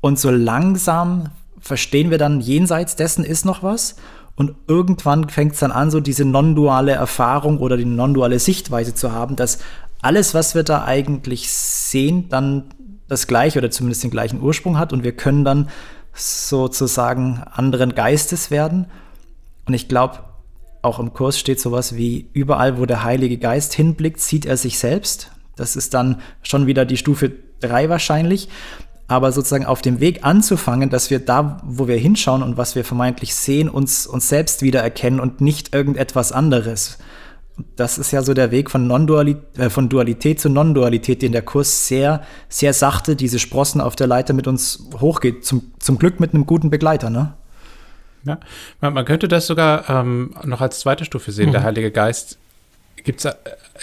Und so langsam verstehen wir dann, jenseits dessen ist noch was. Und irgendwann fängt es dann an, so diese non-duale Erfahrung oder die non-duale Sichtweise zu haben, dass alles, was wir da eigentlich sehen, dann das gleiche oder zumindest den gleichen Ursprung hat und wir können dann sozusagen anderen Geistes werden. Und ich glaube, auch im Kurs steht sowas wie, überall, wo der Heilige Geist hinblickt, sieht er sich selbst. Das ist dann schon wieder die Stufe 3 wahrscheinlich aber sozusagen auf dem Weg anzufangen, dass wir da, wo wir hinschauen und was wir vermeintlich sehen, uns, uns selbst wiedererkennen und nicht irgendetwas anderes. Das ist ja so der Weg von, Non-Dualität, äh, von Dualität zu Non-Dualität, den der Kurs sehr, sehr sachte diese Sprossen auf der Leiter mit uns hochgeht. Zum, zum Glück mit einem guten Begleiter, ne? Ja, man, man könnte das sogar ähm, noch als zweite Stufe sehen. Mhm. Der Heilige Geist gibt's, äh,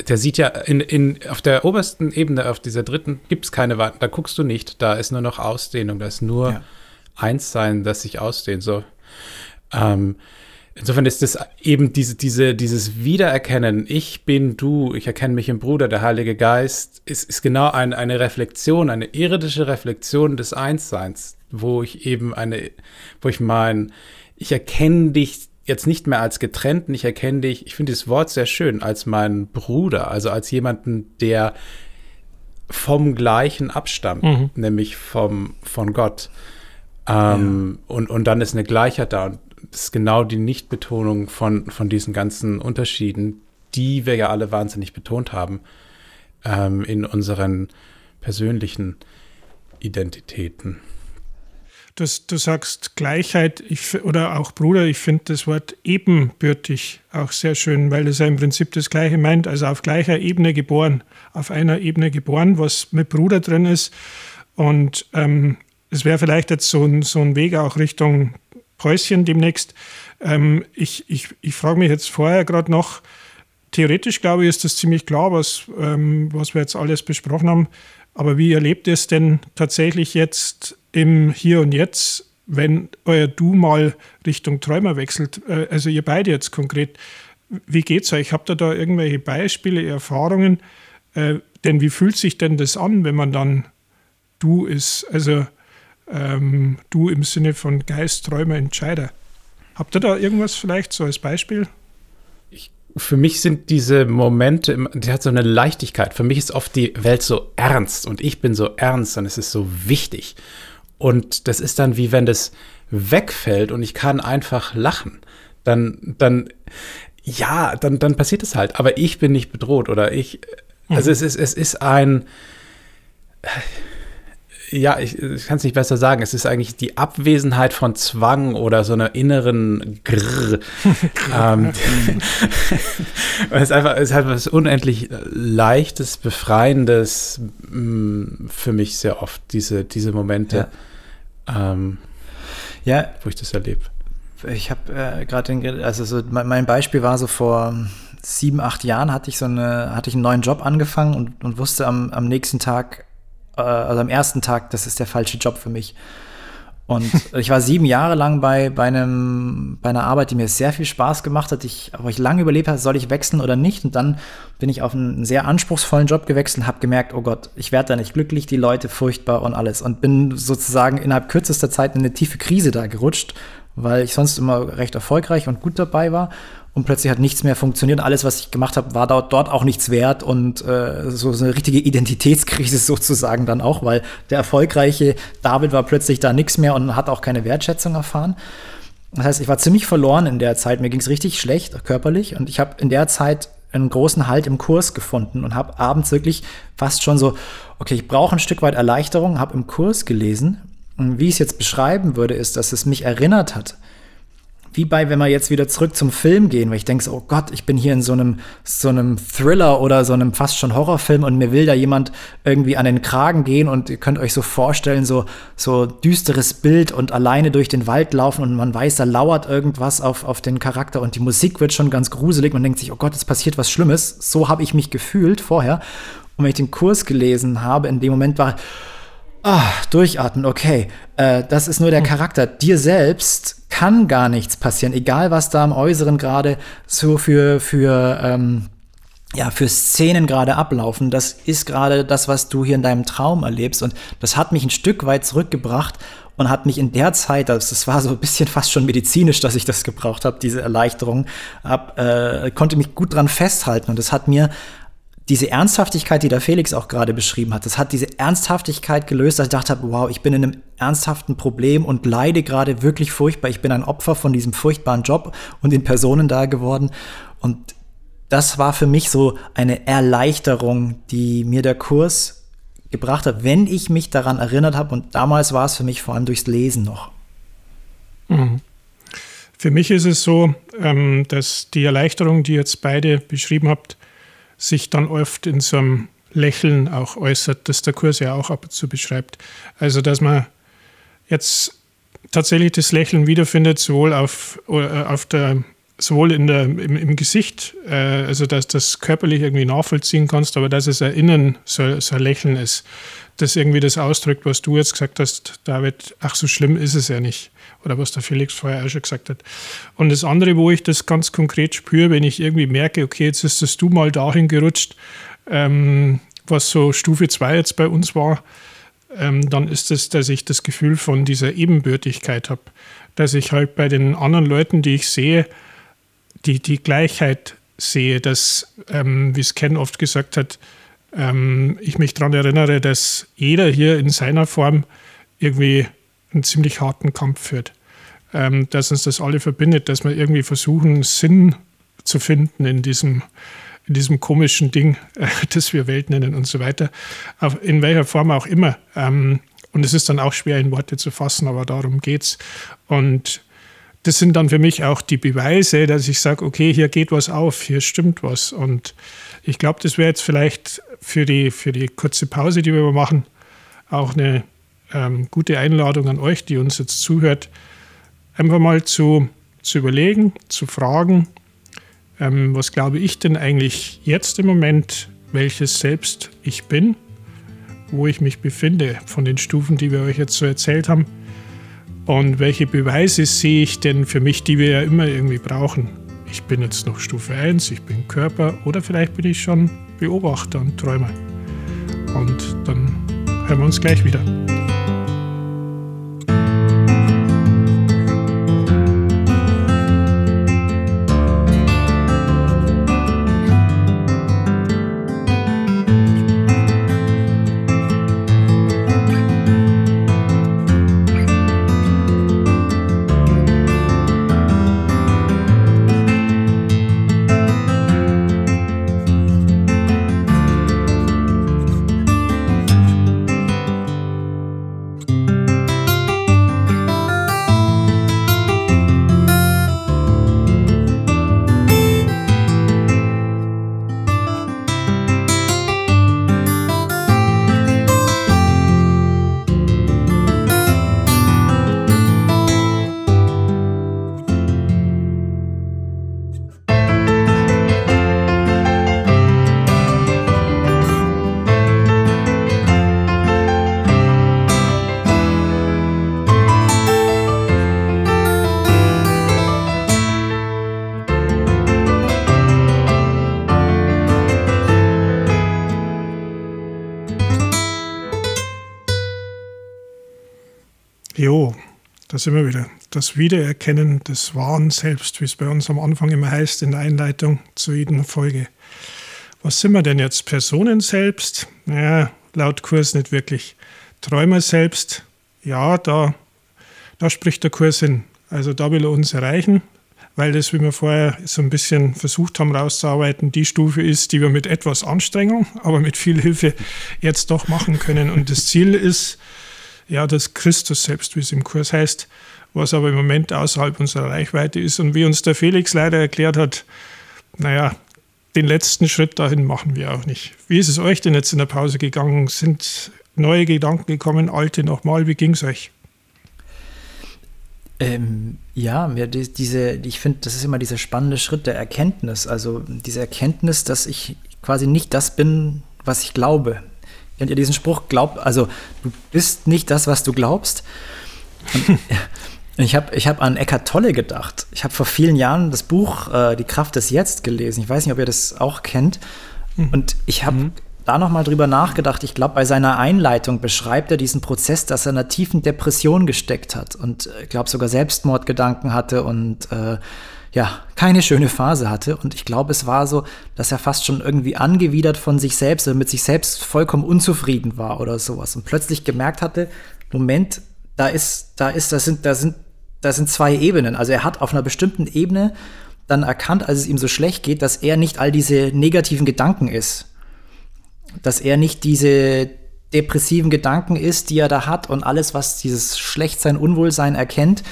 der sieht ja in, in, auf der obersten Ebene, auf dieser dritten, gibt es keine Wand. Da guckst du nicht. Da ist nur noch Ausdehnung. Da ist nur ja. Einssein, das sich ausdehnt. So. Ähm, insofern ist das eben diese, diese, dieses Wiedererkennen, ich bin du, ich erkenne mich im Bruder, der Heilige Geist, ist, ist genau ein, eine Reflexion, eine irdische Reflexion des Einsseins, wo ich eben eine, wo ich mein, ich erkenne dich jetzt nicht mehr als getrennten, ich erkenne dich, ich finde dieses Wort sehr schön, als meinen Bruder, also als jemanden, der vom gleichen abstammt, mhm. nämlich vom, von Gott. Ähm, ja. und, und dann ist eine Gleichheit da. Und das ist genau die Nichtbetonung von, von diesen ganzen Unterschieden, die wir ja alle wahnsinnig betont haben ähm, in unseren persönlichen Identitäten. Das, du sagst Gleichheit ich, oder auch Bruder, ich finde das Wort ebenbürtig auch sehr schön, weil es ja im Prinzip das Gleiche meint, also auf gleicher Ebene geboren, auf einer Ebene geboren, was mit Bruder drin ist. Und ähm, es wäre vielleicht jetzt so ein, so ein Weg auch Richtung Häuschen demnächst. Ähm, ich ich, ich frage mich jetzt vorher gerade noch, theoretisch glaube ich, ist das ziemlich klar, was, ähm, was wir jetzt alles besprochen haben. Aber wie erlebt ihr es denn tatsächlich jetzt im Hier und Jetzt, wenn euer Du mal Richtung Träumer wechselt? Äh, also ihr beide jetzt konkret. Wie geht's euch? Habt ihr da irgendwelche Beispiele, Erfahrungen? Äh, denn wie fühlt sich denn das an, wenn man dann Du ist? Also ähm, Du im Sinne von Geist, Träumer, Entscheider. Habt ihr da irgendwas vielleicht so als Beispiel? Für mich sind diese Momente, die hat so eine Leichtigkeit. Für mich ist oft die Welt so ernst und ich bin so ernst und es ist so wichtig. Und das ist dann wie wenn das wegfällt und ich kann einfach lachen. Dann, dann, ja, dann, dann passiert es halt. Aber ich bin nicht bedroht oder ich, also es ist, es ist ein, ja, ich, ich kann es nicht besser sagen. Es ist eigentlich die Abwesenheit von Zwang oder so einer inneren Grrr. <laughs> ähm, <laughs> es ist einfach, es halt was unendlich Leichtes, Befreiendes mh, mm, für mich sehr oft, diese, diese Momente, ja. Ähm, ja. wo ich das erlebe. Ich habe äh, gerade, also so, mein Beispiel war so vor sieben, acht Jahren hatte ich so eine, hatte ich einen neuen Job angefangen und, und wusste am, am nächsten Tag, äh, also am ersten Tag, das ist der falsche Job für mich. Und <laughs> ich war sieben Jahre lang bei, bei, einem, bei einer Arbeit, die mir sehr viel Spaß gemacht hat, ich, aber ich lange überlebt habe, soll ich wechseln oder nicht. Und dann bin ich auf einen sehr anspruchsvollen Job gewechselt und habe gemerkt, oh Gott, ich werde da nicht glücklich, die Leute furchtbar und alles. Und bin sozusagen innerhalb kürzester Zeit in eine tiefe Krise da gerutscht, weil ich sonst immer recht erfolgreich und gut dabei war und plötzlich hat nichts mehr funktioniert. Alles, was ich gemacht habe, war dort, auch nichts wert und äh, so, so eine richtige Identitätskrise <laughs> sozusagen dann auch, weil der erfolgreiche David war plötzlich da nichts mehr und hat auch keine Wertschätzung erfahren. Das heißt, ich war ziemlich verloren in der Zeit. Mir ging es richtig schlecht körperlich und ich habe in der Zeit einen großen Halt im Kurs gefunden und habe abends wirklich fast schon so, okay, ich brauche ein Stück weit Erleichterung, habe im Kurs gelesen. Und wie ich es jetzt beschreiben würde, ist, dass es mich erinnert hat wie bei, wenn wir jetzt wieder zurück zum Film gehen, weil ich denke so, oh Gott, ich bin hier in so einem, so einem Thriller oder so einem fast schon Horrorfilm und mir will da jemand irgendwie an den Kragen gehen und ihr könnt euch so vorstellen, so, so düsteres Bild und alleine durch den Wald laufen und man weiß, da lauert irgendwas auf, auf den Charakter und die Musik wird schon ganz gruselig. Man denkt sich, oh Gott, es passiert was Schlimmes. So habe ich mich gefühlt vorher. Und wenn ich den Kurs gelesen habe, in dem Moment war, ah, durchatmen, okay, äh, das ist nur der hm. Charakter. Dir selbst kann gar nichts passieren, egal was da im Äußeren gerade so für, für, ähm, ja, für Szenen gerade ablaufen. Das ist gerade das, was du hier in deinem Traum erlebst. Und das hat mich ein Stück weit zurückgebracht und hat mich in der Zeit, das, das war so ein bisschen fast schon medizinisch, dass ich das gebraucht habe, diese Erleichterung, hab, äh, konnte mich gut dran festhalten. Und das hat mir diese Ernsthaftigkeit, die der Felix auch gerade beschrieben hat, das hat diese Ernsthaftigkeit gelöst, dass ich dachte, wow, ich bin in einem ernsthaften Problem und leide gerade wirklich furchtbar. Ich bin ein Opfer von diesem furchtbaren Job und den Personen da geworden. Und das war für mich so eine Erleichterung, die mir der Kurs gebracht hat, wenn ich mich daran erinnert habe. Und damals war es für mich vor allem durchs Lesen noch. Mhm. Für mich ist es so, ähm, dass die Erleichterung, die jetzt beide beschrieben habt, sich dann oft in so einem Lächeln auch äußert, das der Kurs ja auch ab und zu beschreibt. Also, dass man jetzt tatsächlich das Lächeln wiederfindet, sowohl auf, äh, auf der, sowohl in der, im, im Gesicht, äh, also dass das körperlich irgendwie nachvollziehen kannst, aber dass es erinnern so, so ein Lächeln ist, das irgendwie das ausdrückt, was du jetzt gesagt hast, David, ach, so schlimm ist es ja nicht oder was der Felix vorher auch schon gesagt hat. Und das andere, wo ich das ganz konkret spüre, wenn ich irgendwie merke, okay, jetzt ist das du mal dahin gerutscht, ähm, was so Stufe 2 jetzt bei uns war, ähm, dann ist es, dass ich das Gefühl von dieser Ebenbürtigkeit habe. Dass ich halt bei den anderen Leuten, die ich sehe, die, die Gleichheit sehe, dass, ähm, wie es Ken oft gesagt hat, ähm, ich mich daran erinnere, dass jeder hier in seiner Form irgendwie einen ziemlich harten Kampf führt. Ähm, dass uns das alle verbindet, dass wir irgendwie versuchen, Sinn zu finden in diesem, in diesem komischen Ding, äh, <laughs> das wir Welt nennen und so weiter. In welcher Form auch immer. Ähm, und es ist dann auch schwer in Worte zu fassen, aber darum geht's. Und das sind dann für mich auch die Beweise, dass ich sage, okay, hier geht was auf, hier stimmt was. Und ich glaube, das wäre jetzt vielleicht für die, für die kurze Pause, die wir machen, auch eine ähm, gute Einladung an euch, die uns jetzt zuhört, einfach mal zu, zu überlegen, zu fragen, ähm, was glaube ich denn eigentlich jetzt im Moment, welches Selbst ich bin, wo ich mich befinde, von den Stufen, die wir euch jetzt so erzählt haben. Und welche Beweise sehe ich denn für mich, die wir ja immer irgendwie brauchen? Ich bin jetzt noch Stufe 1, ich bin Körper oder vielleicht bin ich schon Beobachter und Träumer. Und dann hören wir uns gleich wieder. Jo, da sind wir wieder. Das Wiedererkennen des wahren Selbst, wie es bei uns am Anfang immer heißt in der Einleitung zu jeder Folge. Was sind wir denn jetzt? Personen selbst? Naja, laut Kurs nicht wirklich. Träumer selbst? Ja, da, da spricht der Kurs hin. Also da will er uns erreichen, weil das, wie wir vorher so ein bisschen versucht haben rauszuarbeiten, die Stufe ist, die wir mit etwas Anstrengung, aber mit viel Hilfe jetzt doch machen können. Und das Ziel ist, ja, das Christus selbst, wie es im Kurs heißt, was aber im Moment außerhalb unserer Reichweite ist. Und wie uns der Felix leider erklärt hat, naja, den letzten Schritt dahin machen wir auch nicht. Wie ist es euch denn jetzt in der Pause gegangen? Sind neue Gedanken gekommen, alte nochmal? Wie ging es euch? Ähm, ja, mir diese, ich finde, das ist immer dieser spannende Schritt der Erkenntnis. Also diese Erkenntnis, dass ich quasi nicht das bin, was ich glaube. Kennt ihr diesen Spruch? Glaub, also du bist nicht das, was du glaubst. Und <laughs> ich habe ich hab an Eckart Tolle gedacht. Ich habe vor vielen Jahren das Buch äh, Die Kraft des Jetzt gelesen. Ich weiß nicht, ob ihr das auch kennt. Mhm. Und ich habe mhm. da noch mal drüber nachgedacht. Ich glaube, bei seiner Einleitung beschreibt er diesen Prozess, dass er in einer tiefen Depression gesteckt hat und ich äh, glaube sogar Selbstmordgedanken hatte und äh, ja, keine schöne Phase hatte. Und ich glaube, es war so, dass er fast schon irgendwie angewidert von sich selbst oder mit sich selbst vollkommen unzufrieden war oder sowas. Und plötzlich gemerkt hatte, Moment, da ist, da ist, da sind, da sind, da sind zwei Ebenen. Also er hat auf einer bestimmten Ebene dann erkannt, als es ihm so schlecht geht, dass er nicht all diese negativen Gedanken ist. Dass er nicht diese depressiven Gedanken ist, die er da hat und alles, was dieses Schlechtsein, Unwohlsein erkennt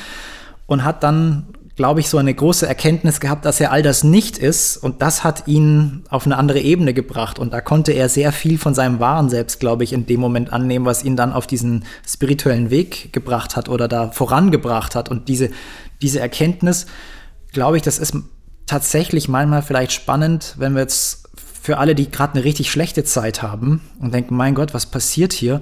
und hat dann glaube ich, so eine große Erkenntnis gehabt, dass er all das nicht ist. Und das hat ihn auf eine andere Ebene gebracht. Und da konnte er sehr viel von seinem wahren Selbst, glaube ich, in dem Moment annehmen, was ihn dann auf diesen spirituellen Weg gebracht hat oder da vorangebracht hat. Und diese, diese Erkenntnis, glaube ich, das ist tatsächlich manchmal vielleicht spannend, wenn wir jetzt für alle, die gerade eine richtig schlechte Zeit haben und denken, mein Gott, was passiert hier?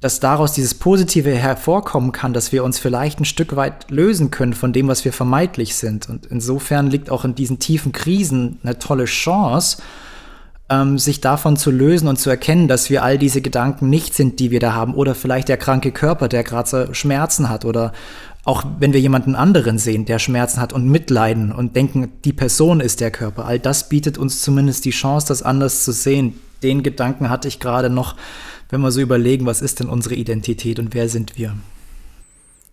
Dass daraus dieses Positive hervorkommen kann, dass wir uns vielleicht ein Stück weit lösen können von dem, was wir vermeidlich sind. Und insofern liegt auch in diesen tiefen Krisen eine tolle Chance, ähm, sich davon zu lösen und zu erkennen, dass wir all diese Gedanken nicht sind, die wir da haben. Oder vielleicht der kranke Körper, der gerade so Schmerzen hat. Oder auch wenn wir jemanden anderen sehen, der Schmerzen hat und mitleiden und denken, die Person ist der Körper. All das bietet uns zumindest die Chance, das anders zu sehen. Den Gedanken hatte ich gerade noch wenn wir so überlegen, was ist denn unsere Identität und wer sind wir?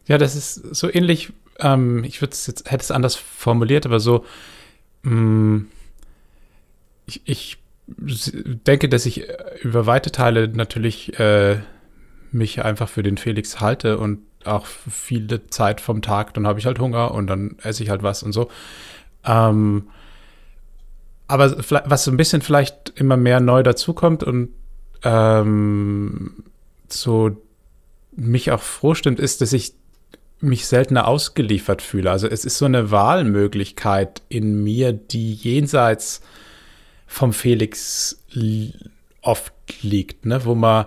Ja, das ist so ähnlich, ähm, ich jetzt, hätte es anders formuliert, aber so, mh, mm, ich, ich denke, dass ich über weite Teile natürlich äh, mich einfach für den Felix halte und auch viele Zeit vom Tag, dann habe ich halt Hunger und dann esse ich halt was und so. Ähm, aber was so ein bisschen vielleicht immer mehr neu dazukommt und ähm, so mich auch froh stimmt, ist, dass ich mich seltener ausgeliefert fühle. Also es ist so eine Wahlmöglichkeit in mir, die jenseits vom Felix oft liegt, ne? wo man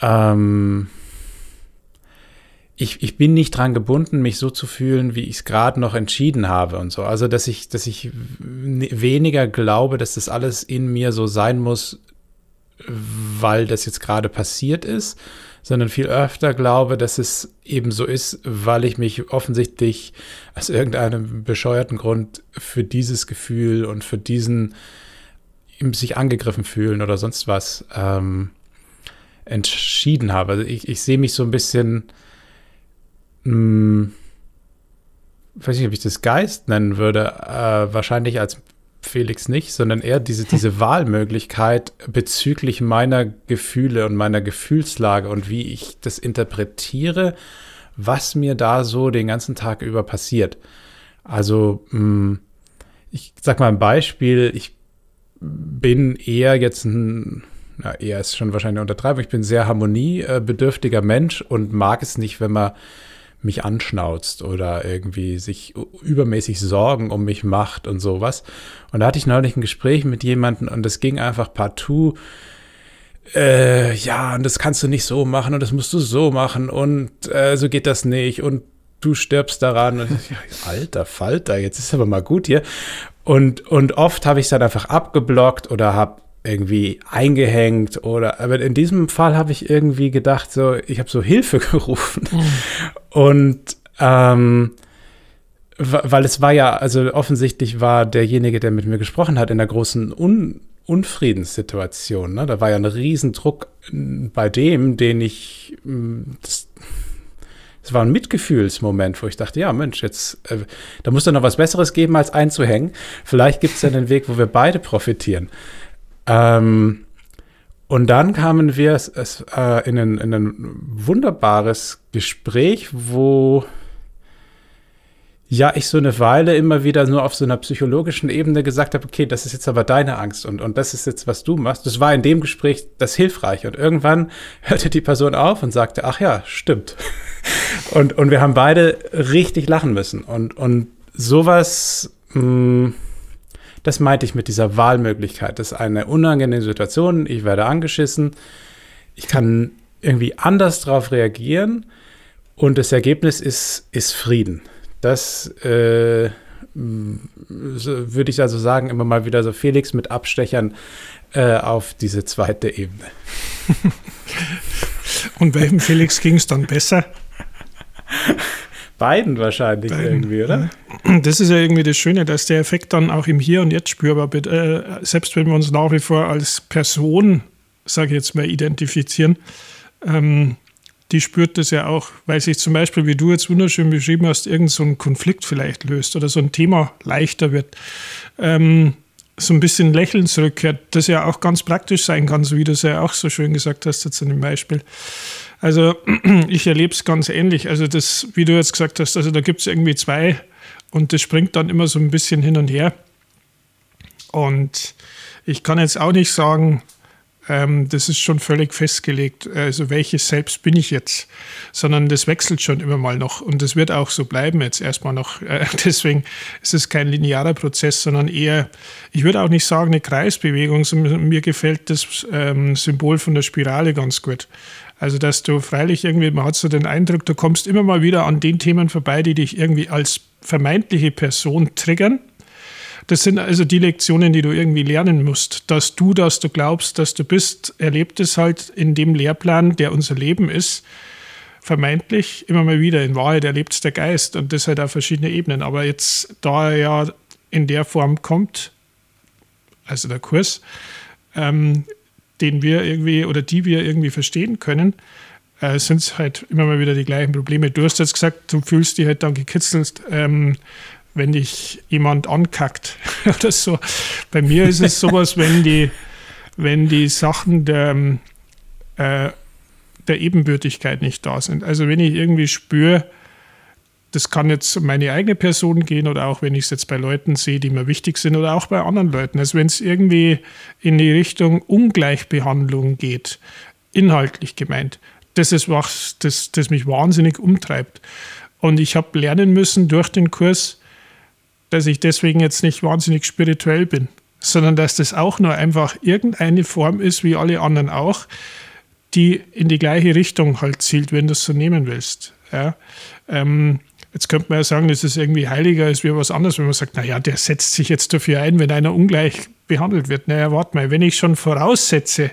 ähm, ich, ich bin nicht dran gebunden, mich so zu fühlen, wie ich es gerade noch entschieden habe und so. Also, dass ich, dass ich weniger glaube, dass das alles in mir so sein muss, weil das jetzt gerade passiert ist, sondern viel öfter glaube, dass es eben so ist, weil ich mich offensichtlich aus irgendeinem bescheuerten Grund für dieses Gefühl und für diesen sich angegriffen fühlen oder sonst was ähm, entschieden habe. Also ich, ich sehe mich so ein bisschen mh, hm, weiß nicht, ob ich das Geist nennen würde, äh, wahrscheinlich als Felix nicht, sondern eher diese, diese <laughs> Wahlmöglichkeit bezüglich meiner Gefühle und meiner Gefühlslage und wie ich das interpretiere, was mir da so den ganzen Tag über passiert. Also, mh, hm, ich sag mal ein Beispiel, ich bin eher jetzt ein, na, eher ist schon wahrscheinlich eine Untertreibung, ich bin sehr harmoniebedürftiger Mensch und mag es nicht, wenn man mich anschnauzt oder irgendwie sich übermäßig Sorgen um mich macht und sowas. Und da hatte ich neulich ein Gespräch mit jemandem und es ging einfach partout. Äh, ja, und das kannst du nicht so machen und das musst du so machen und äh, so geht das nicht und du stirbst daran. Und ich, <laughs> alter Falter, jetzt ist aber mal gut hier. Und, und oft habe ich es dann einfach abgeblockt oder habe irgendwie eingehängt oder aber in diesem Fall habe ich irgendwie gedacht so ich habe so Hilfe <laughs> gerufen mhm. Und ähm, weil es war ja also offensichtlich war derjenige der mit mir gesprochen hat in der großen Un Unfriedenssituation ne? da war ja ein Riesendruck bei dem den ich das, es war ein Mitgefühlsmoment, wo ich dachte, ja, Mensch, jetzt, äh, da muss doch noch was Besseres geben, als einzuhängen. Vielleicht gibt es ja einen Weg, wo wir beide profitieren. Ähm, und dann kamen wir es, es, äh, in, ein, in ein wunderbares Gespräch, wo ja, ich so eine Weile immer wieder nur auf so einer psychologischen Ebene gesagt habe, okay, das ist jetzt aber deine Angst und, und das ist jetzt, was du machst. Das war in dem Gespräch das Hilfreiche. Und irgendwann <laughs> hörte die Person auf und sagte, ach ja, stimmt. <laughs> Und, und wir haben beide richtig lachen müssen. Und, und sowas, mh, mm, das meinte ich mit dieser Wahlmöglichkeit. Das ist eine unangenehme Situation. Ich werde angeschissen. Ich kann irgendwie anders darauf reagieren. Und das Ergebnis ist, ist Frieden. Das äh, würde ich also sagen, immer mal wieder so Felix mit Abstechern äh, auf diese zweite Ebene. <laughs> Und welchem Felix ging es dann besser? <laughs> Beiden wahrscheinlich Beiden. irgendwie, oder? Das ist ja irgendwie das Schöne, dass der Effekt dann auch im Hier und Jetzt spürbar wird. Äh, selbst wenn wir uns nach wie vor als Person, sage ich jetzt mal, identifizieren, ähm, die spürt das ja auch, weil sich zum Beispiel, wie du jetzt wunderschön beschrieben hast, irgend so ein Konflikt vielleicht löst oder so ein Thema leichter wird. Ähm, so ein bisschen Lächeln zurückkehrt, das ja auch ganz praktisch sein kann, so wie du es ja auch so schön gesagt hast jetzt in dem Beispiel. Also <clears throat> ich erlebe es ganz ähnlich. Also das, wie du jetzt gesagt hast, also da gibt es irgendwie zwei und das springt dann immer so ein bisschen hin und her. Und ich kann jetzt auch nicht sagen, ähm, das ist schon völlig festgelegt, also welches Selbst bin ich jetzt, sondern das wechselt schon immer mal noch und das wird auch so bleiben jetzt erstmal noch. <laughs> Äh, deswegen ist es kein linearer Prozess, sondern eher, ich würde auch nicht sagen eine Kreisbewegung, mir gefällt das ähm, Symbol von der Spirale ganz gut. Also, dass du freilich irgendwie, man hat so den Eindruck, du kommst immer mal wieder an den Themen vorbei, die dich irgendwie als vermeintliche Person triggern. Das sind also die Lektionen, die du irgendwie lernen musst. Dass du, dass du glaubst, dass du bist, erlebt es halt in dem Lehrplan, der unser Leben ist, vermeintlich immer mal wieder. In Wahrheit erlebt es der Geist und das halt auf verschiedene Ebenen. Aber jetzt, da er ja in der Form kommt, also der Kurs, ähm, den wir irgendwie oder die wir irgendwie verstehen können, äh, sind es halt immer mal wieder die gleichen Probleme. Du hast jetzt gesagt, du fühlst dich halt dann gekitzelt, ähm, wenn dich jemand ankackt <laughs> oder so. Bei mir ist es sowas, wenn die, wenn die Sachen der, äh, der Ebenbürtigkeit nicht da sind. Also wenn ich irgendwie spüre, das kann jetzt um meine eigene Person gehen oder auch wenn ich es jetzt bei Leuten sehe, die mir wichtig sind oder auch bei anderen Leuten. Also wenn es irgendwie in die Richtung Ungleichbehandlung geht, inhaltlich gemeint, das ist was, das, das mich wahnsinnig umtreibt. Und ich habe lernen müssen durch den Kurs, dass ich deswegen jetzt nicht wahnsinnig spirituell bin, sondern dass das auch nur einfach irgendeine Form ist, wie alle anderen auch, die in die gleiche Richtung halt zielt, wenn du es so nehmen willst. Ja. Ähm, jetzt könnte man ja sagen, das ist irgendwie heiliger als wie was anderes, wenn man sagt, naja, der setzt sich jetzt dafür ein, wenn einer ungleich behandelt wird. Naja, warte mal, wenn ich schon voraussetze,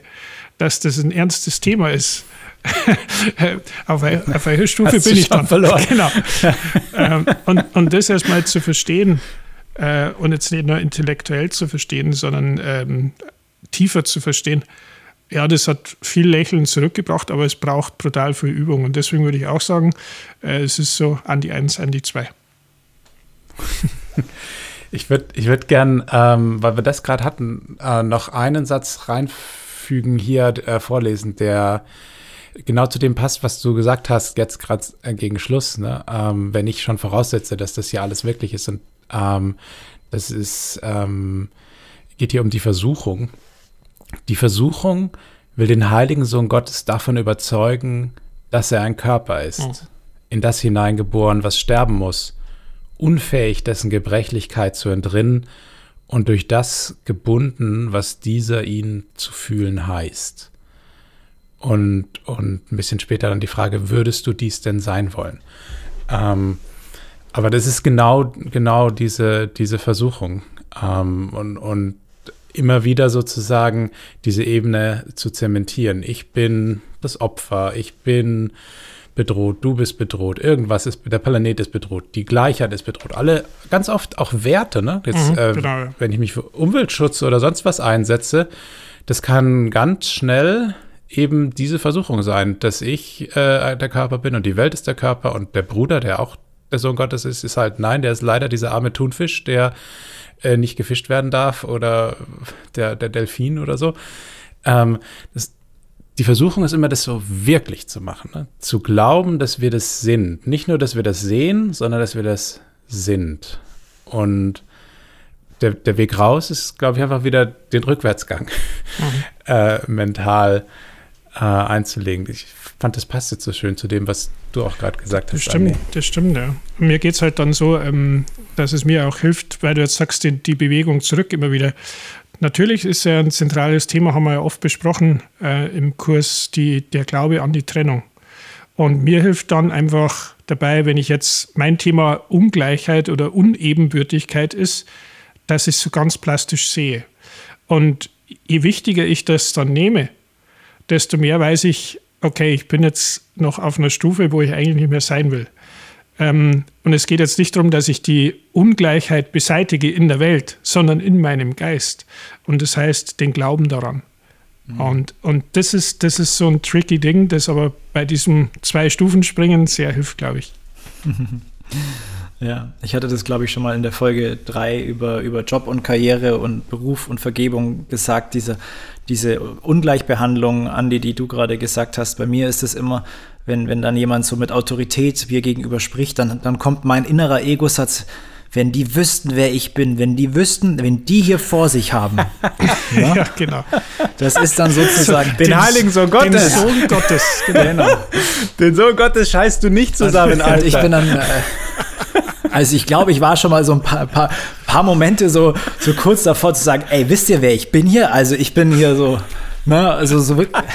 dass das ein ernstes Thema ist, <laughs> auf, auf welcher Stufe Hast bin ich dann? Verloren. <laughs> Genau. ähm, und, und das erstmal zu verstehen äh, und jetzt nicht nur intellektuell zu verstehen, sondern ähm, tiefer zu verstehen, ja, das hat viel Lächeln zurückgebracht, aber es braucht brutal viel Übung. Und deswegen würde ich auch sagen, äh, es ist so an die 1, an die 2. <laughs> Ich würde ich würd gern, ähm, weil wir das gerade hatten, äh, noch einen Satz reinfügen hier, äh, vorlesen, der genau zu dem passt, was du gesagt hast, jetzt gerade äh, gegen Schluss. Ne? Ähm, wenn ich schon voraussetze, dass das hier alles wirklich ist. Und ähm, das ist, ähm, geht hier um die Versuchung. Die Versuchung will den heiligen Sohn Gottes davon überzeugen, dass er ein Körper ist, mhm. in das hineingeboren, was sterben muss, unfähig dessen Gebrechlichkeit zu entrinnen und durch das gebunden, was dieser ihn zu fühlen heißt. Und, und ein bisschen später dann die Frage, würdest du dies denn sein wollen? Ähm, aber das ist genau, genau diese, diese Versuchung. Ähm, und, und immer wieder sozusagen diese Ebene zu zementieren. Ich bin das Opfer, ich bin bedroht, du bist bedroht, irgendwas ist, der Planet ist bedroht, die Gleichheit ist bedroht. Alle, ganz oft auch Werte, ne? Jetzt, mhm, äh, genau. wenn ich mich für Umweltschutz oder sonst was einsetze, das kann ganz schnell eben diese Versuchung sein, dass ich äh, der Körper bin und die Welt ist der Körper und der Bruder, der auch der Sohn Gottes ist, ist halt nein, der ist leider dieser arme Thunfisch, der äh, nicht gefischt werden darf oder der, der Delfin oder so. Ähm, das, die Versuchung ist immer, das so wirklich zu machen. Ne? Zu glauben, dass wir das sind. Nicht nur, dass wir das sehen, sondern dass wir das sind. Und der, der Weg raus ist, glaube ich, einfach wieder den Rückwärtsgang mhm. <laughs> äh, mental äh, einzulegen. Ich fand, das passt jetzt so schön zu dem, was du auch gerade gesagt das hast. Stimmt, das stimmt, ja. Mir geht es halt dann so, ähm, dass es mir auch hilft, weil du jetzt sagst, die, die, Bewegung zurück immer wieder. Natürlich ist ja ein zentrales Thema, haben wir ja oft besprochen äh, im Kurs, die, der Glaube an die Trennung. Und mir hilft dann einfach dabei, wenn ich jetzt mein Thema Ungleichheit oder Unebenbürtigkeit ist, dass ich es so ganz plastisch sehe. Und je wichtiger ich das dann nehme, desto mehr weiß ich, okay, ich bin jetzt noch auf einer Stufe, wo ich eigentlich nicht mehr sein will. Ähm, und es geht jetzt nicht darum, dass ich die Ungleichheit beseitige in der Welt, sondern in meinem Geist. Und das heißt, den Glauben daran. Mhm. Und, und das, ist, das ist so ein tricky Ding, das aber bei diesem Zwei-Stufen-Springen sehr hilft, glaube ich. <laughs> Ja, ich hatte das, glaube ich, schon mal in der Folge 3 über, über Job und Karriere und Beruf und Vergebung gesagt, diese, diese Ungleichbehandlung, Andi, die du gerade gesagt hast. Bei mir ist es immer, wenn, wenn dann jemand so mit Autorität mir gegenüber spricht, dann, dann kommt mein innerer Ego-Satz, wenn die wüssten, wer ich bin, wenn die wüssten, wenn die hier vor sich haben. <laughs> ja? ja, genau. Das ist dann sozusagen den, den heiligen Sohn Gottes. Den Sohn Gottes. Genau. <laughs> Den Sohn Gottes scheißt du nicht zusammen, Alter. Und ich bin dann, äh, also ich glaube, ich war schon mal so ein paar, paar, paar Momente so, so kurz davor zu sagen, ey, wisst ihr, wer ich bin hier? Also ich bin hier so, ne, also so wirklich. <laughs>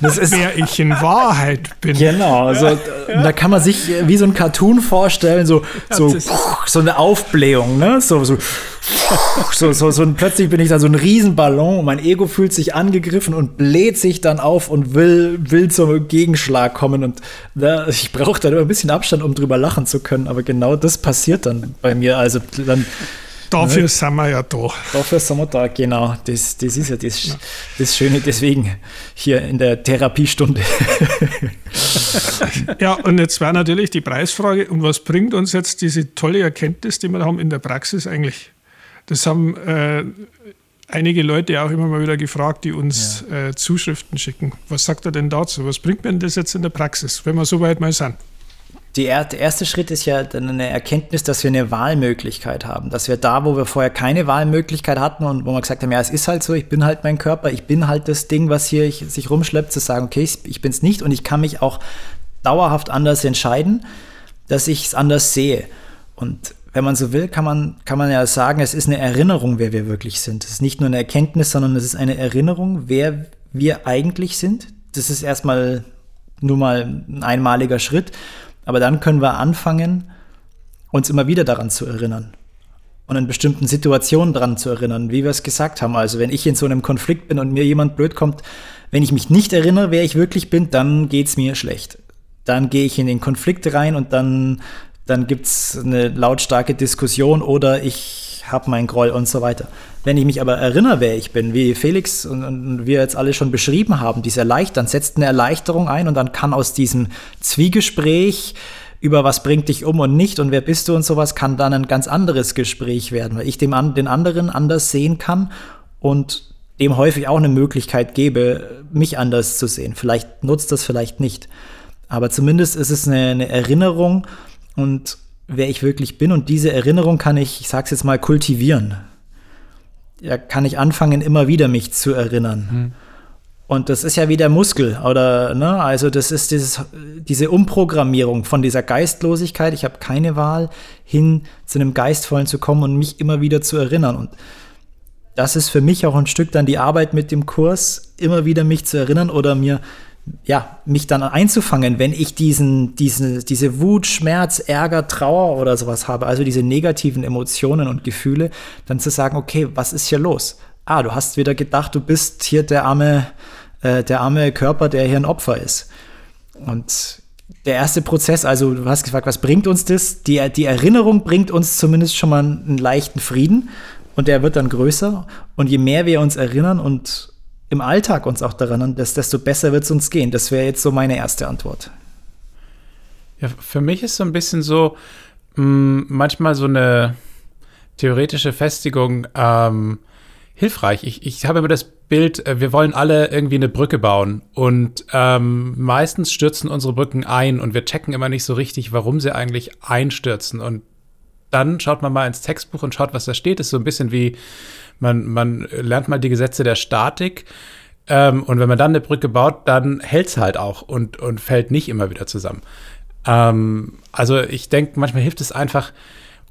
Das ist, wer ich in Wahrheit bin. Genau, also ja. da kann man sich wie so ein Cartoon vorstellen, so, so, so eine Aufblähung, ne? So, so, so, so, so und plötzlich bin ich da so ein Riesenballon und mein Ego fühlt sich angegriffen und bläht sich dann auf und will, will zum Gegenschlag kommen. Und da, ich brauche da immer ein bisschen Abstand, um drüber lachen zu können, aber genau das passiert dann bei mir. Also dann dafür ne? sind wir ja da. Dafür sind wir da, genau. Das, das ist ja das, ja. das Schöne, deswegen hier in der Therapiestunde. <laughs> <laughs> ja, und jetzt wäre natürlich die Preisfrage, und was bringt uns jetzt diese tolle Erkenntnis, die wir haben in der Praxis eigentlich? Das haben äh, einige Leute auch immer mal wieder gefragt, die uns ja. äh, Zuschriften schicken. Was sagt er denn dazu? Was bringt mir das jetzt in der Praxis, wenn wir so weit mal sind? Der erste Schritt ist ja dann eine Erkenntnis, dass wir eine Wahlmöglichkeit haben. Dass wir da, wo wir vorher keine Wahlmöglichkeit hatten und wo wir gesagt haben, ja, es ist halt so, ich bin halt mein Körper, ich bin halt das Ding, was hier ich, sich rumschleppt, zu sagen, okay, ich, ich bin es nicht und ich kann mich auch dauerhaft anders entscheiden, dass ich es anders sehe. Und wenn man so will, kann man, kann man ja sagen, es ist eine Erinnerung, wer wir wirklich sind. Es ist nicht nur eine Erkenntnis, sondern es ist eine Erinnerung, wer wir eigentlich sind. Das ist erstmal nur mal ein einmaliger Schritt. Aber dann können wir anfangen, uns immer wieder daran zu erinnern. Und in bestimmten Situationen daran zu erinnern, wie wir es gesagt haben. Also wenn ich in so einem Konflikt bin und mir jemand blöd kommt, wenn ich mich nicht erinnere, wer ich wirklich bin, dann geht es mir schlecht. Dann gehe ich in den Konflikt rein und dann, dann gibt es eine lautstarke Diskussion oder ich habe meinen Groll und so weiter. Wenn ich mich aber erinnere, wer ich bin, wie Felix und, und wir jetzt alle schon beschrieben haben, diese Erleichtern, setzt eine Erleichterung ein und dann kann aus diesem Zwiegespräch über was bringt dich um und nicht und wer bist du und sowas, kann dann ein ganz anderes Gespräch werden, weil ich dem an, den anderen anders sehen kann und dem häufig auch eine Möglichkeit gebe, mich anders zu sehen. Vielleicht nutzt das, vielleicht nicht. Aber zumindest ist es eine, eine Erinnerung und wer ich wirklich bin. Und diese Erinnerung kann ich, ich sag's jetzt mal, kultivieren ja, kann ich anfangen, immer wieder mich zu erinnern. Mhm. Und das ist ja wie der Muskel, oder, ne? Also, das ist dieses, diese Umprogrammierung von dieser Geistlosigkeit, ich habe keine Wahl, hin zu einem Geistvollen zu kommen und mich immer wieder zu erinnern. Und das ist für mich auch ein Stück dann die Arbeit mit dem Kurs, immer wieder mich zu erinnern oder mir ja, mich dann einzufangen, wenn ich diesen, diesen, diese Wut, Schmerz, Ärger, Trauer oder sowas habe, also diese negativen Emotionen und Gefühle, dann zu sagen, okay, was ist hier los? Ah, du hast wieder gedacht, du bist hier der arme, äh, der arme Körper, der hier ein Opfer ist. Und der erste Prozess, also du hast gefragt, was bringt uns das? Die, die Erinnerung bringt uns zumindest schon mal einen leichten Frieden und der wird dann größer. Und je mehr wir uns erinnern und im Alltag uns auch daran an, dass, desto besser wird es uns gehen. Das wäre jetzt so meine erste Antwort. Ja, für mich ist so ein bisschen so mh, mm, manchmal so eine theoretische Festigung ähm, hilfreich. Ich, ich habe immer das Bild, äh, wir wollen alle irgendwie eine Brücke bauen und ähm, meistens stürzen unsere Brücken ein und wir checken immer nicht so richtig, warum sie eigentlich einstürzen. Und dann schaut man mal ins Textbuch und schaut, was da steht. Das ist so ein bisschen wie man, man lernt mal die Gesetze der Statik. Ähm, und wenn man dann eine Brücke baut, dann hält es halt auch und, und fällt nicht immer wieder zusammen. Ähm, also ich denke, manchmal hilft es einfach,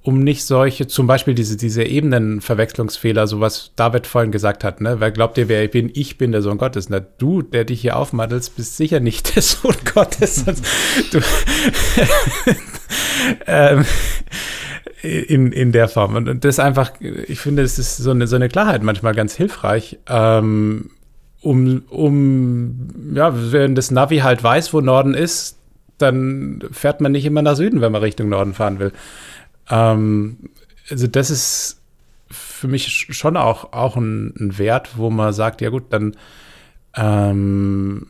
um nicht solche, zum Beispiel diese, diese Ebenenverwechslungsfehler, so was David vorhin gesagt hat, ne? Wer glaubt dir, wer ich bin? Ich bin der Sohn Gottes. Na, du, der dich hier aufmaddelst, bist sicher nicht <laughs> der Sohn Gottes. <laughs> du, <laughs> ähm, in, in der Form. Und das einfach, ich finde, es ist so eine, so eine Klarheit manchmal ganz hilfreich, ähm, um, um, ja, wenn das Navi halt weiß, wo Norden ist, dann fährt man nicht immer nach Süden, wenn man Richtung Norden fahren will. Ähm, also das ist für mich schon auch, auch ein, ein Wert, wo man sagt, ja gut, dann ähm,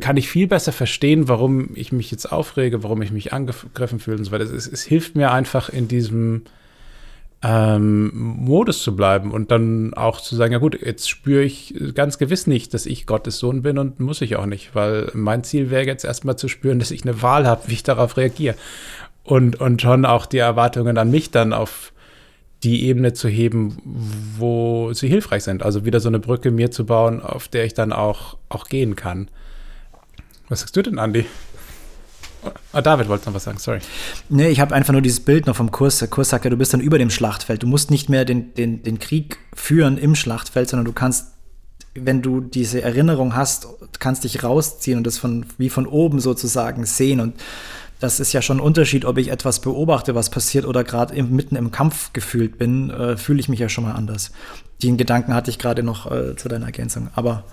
kann ich viel besser verstehen, warum ich mich jetzt aufrege, warum ich mich angegriffen fühle und so weiter. Es, es hilft mir einfach in diesem ähm, Modus zu bleiben und dann auch zu sagen, ja gut, jetzt spüre ich ganz gewiss nicht, dass ich Gottes Sohn bin und muss ich auch nicht, weil mein Ziel wäre jetzt erstmal zu spüren, dass ich eine Wahl habe, wie ich darauf reagiere. Und, und schon auch die Erwartungen an mich dann auf die Ebene zu heben, wo sie hilfreich sind. Also wieder so eine Brücke mir zu bauen, auf der ich dann auch, auch gehen kann. Was sagst du denn, Andi? Ah, David wollte noch was sagen, sorry. Nee, ich habe einfach nur dieses Bild noch vom Kurs. Der Kurs sagt ja, du bist dann über dem Schlachtfeld. Du musst nicht mehr den, den, den Krieg führen im Schlachtfeld, sondern du kannst, wenn du diese Erinnerung hast, kannst dich rausziehen und das von, wie von oben sozusagen sehen. Und das ist ja schon ein Unterschied, ob ich etwas beobachte, was passiert, oder gerade mitten im Kampf gefühlt bin, äh, fühle ich mich ja schon mal anders. Den Gedanken hatte ich gerade noch äh, zu deiner Ergänzung. Aber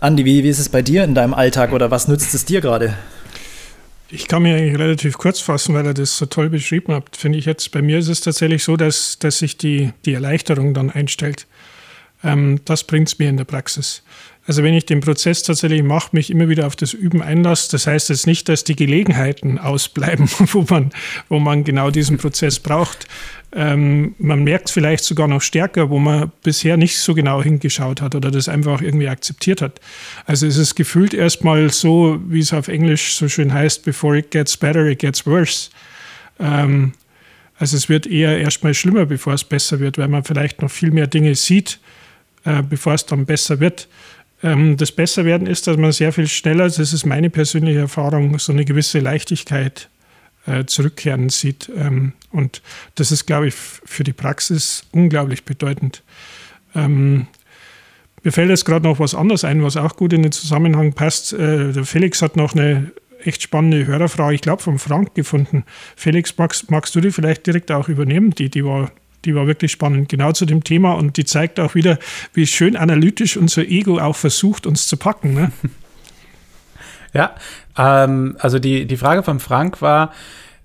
Andi, wie, wie ist es bei dir in deinem Alltag oder was nützt es dir gerade? Ich kann mich eigentlich relativ kurz fassen, weil er das so toll beschrieben hat. Finde ich jetzt, bei mir ist es tatsächlich so, dass, dass sich die, die Erleichterung dann einstellt. Ähm, das bringt es mir in der Praxis. Also wenn ich den Prozess tatsächlich mache, mich immer wieder auf das Üben einlasse, das heißt jetzt nicht, dass die Gelegenheiten ausbleiben, <laughs> wo man, wo man genau diesen Prozess braucht. Ähm, man merkt vielleicht sogar noch stärker, wo man bisher nicht so genau hingeschaut hat oder das einfach irgendwie akzeptiert hat. Also es ist gefühlt erstmal so, wie es auf Englisch so schön heißt, before it gets better, it gets worse. Ähm, also es wird eher erstmal schlimmer, bevor es besser wird, weil man vielleicht noch viel mehr Dinge sieht, äh, bevor es dann besser wird. Ähm, das Besserwerden ist, dass man sehr viel schneller, das ist meine persönliche Erfahrung, so eine gewisse Leichtigkeit äh, zurückkehren sieht. Ähm, und das ist, glaube ich, für die Praxis unglaublich bedeutend. Ähm, mir fällt jetzt gerade noch was anderes ein, was auch gut in den Zusammenhang passt. Äh, der Felix hat noch eine echt spannende Hörerfrage, ich glaube, vom Frank gefunden. Felix, magst, magst du die vielleicht direkt auch übernehmen? Die, die war die war wirklich spannend, genau zu dem Thema und die zeigt auch wieder, wie schön analytisch unser Ego auch versucht, uns zu packen. Ne? <laughs> Ja, ähm, also die, die Frage von Frank war,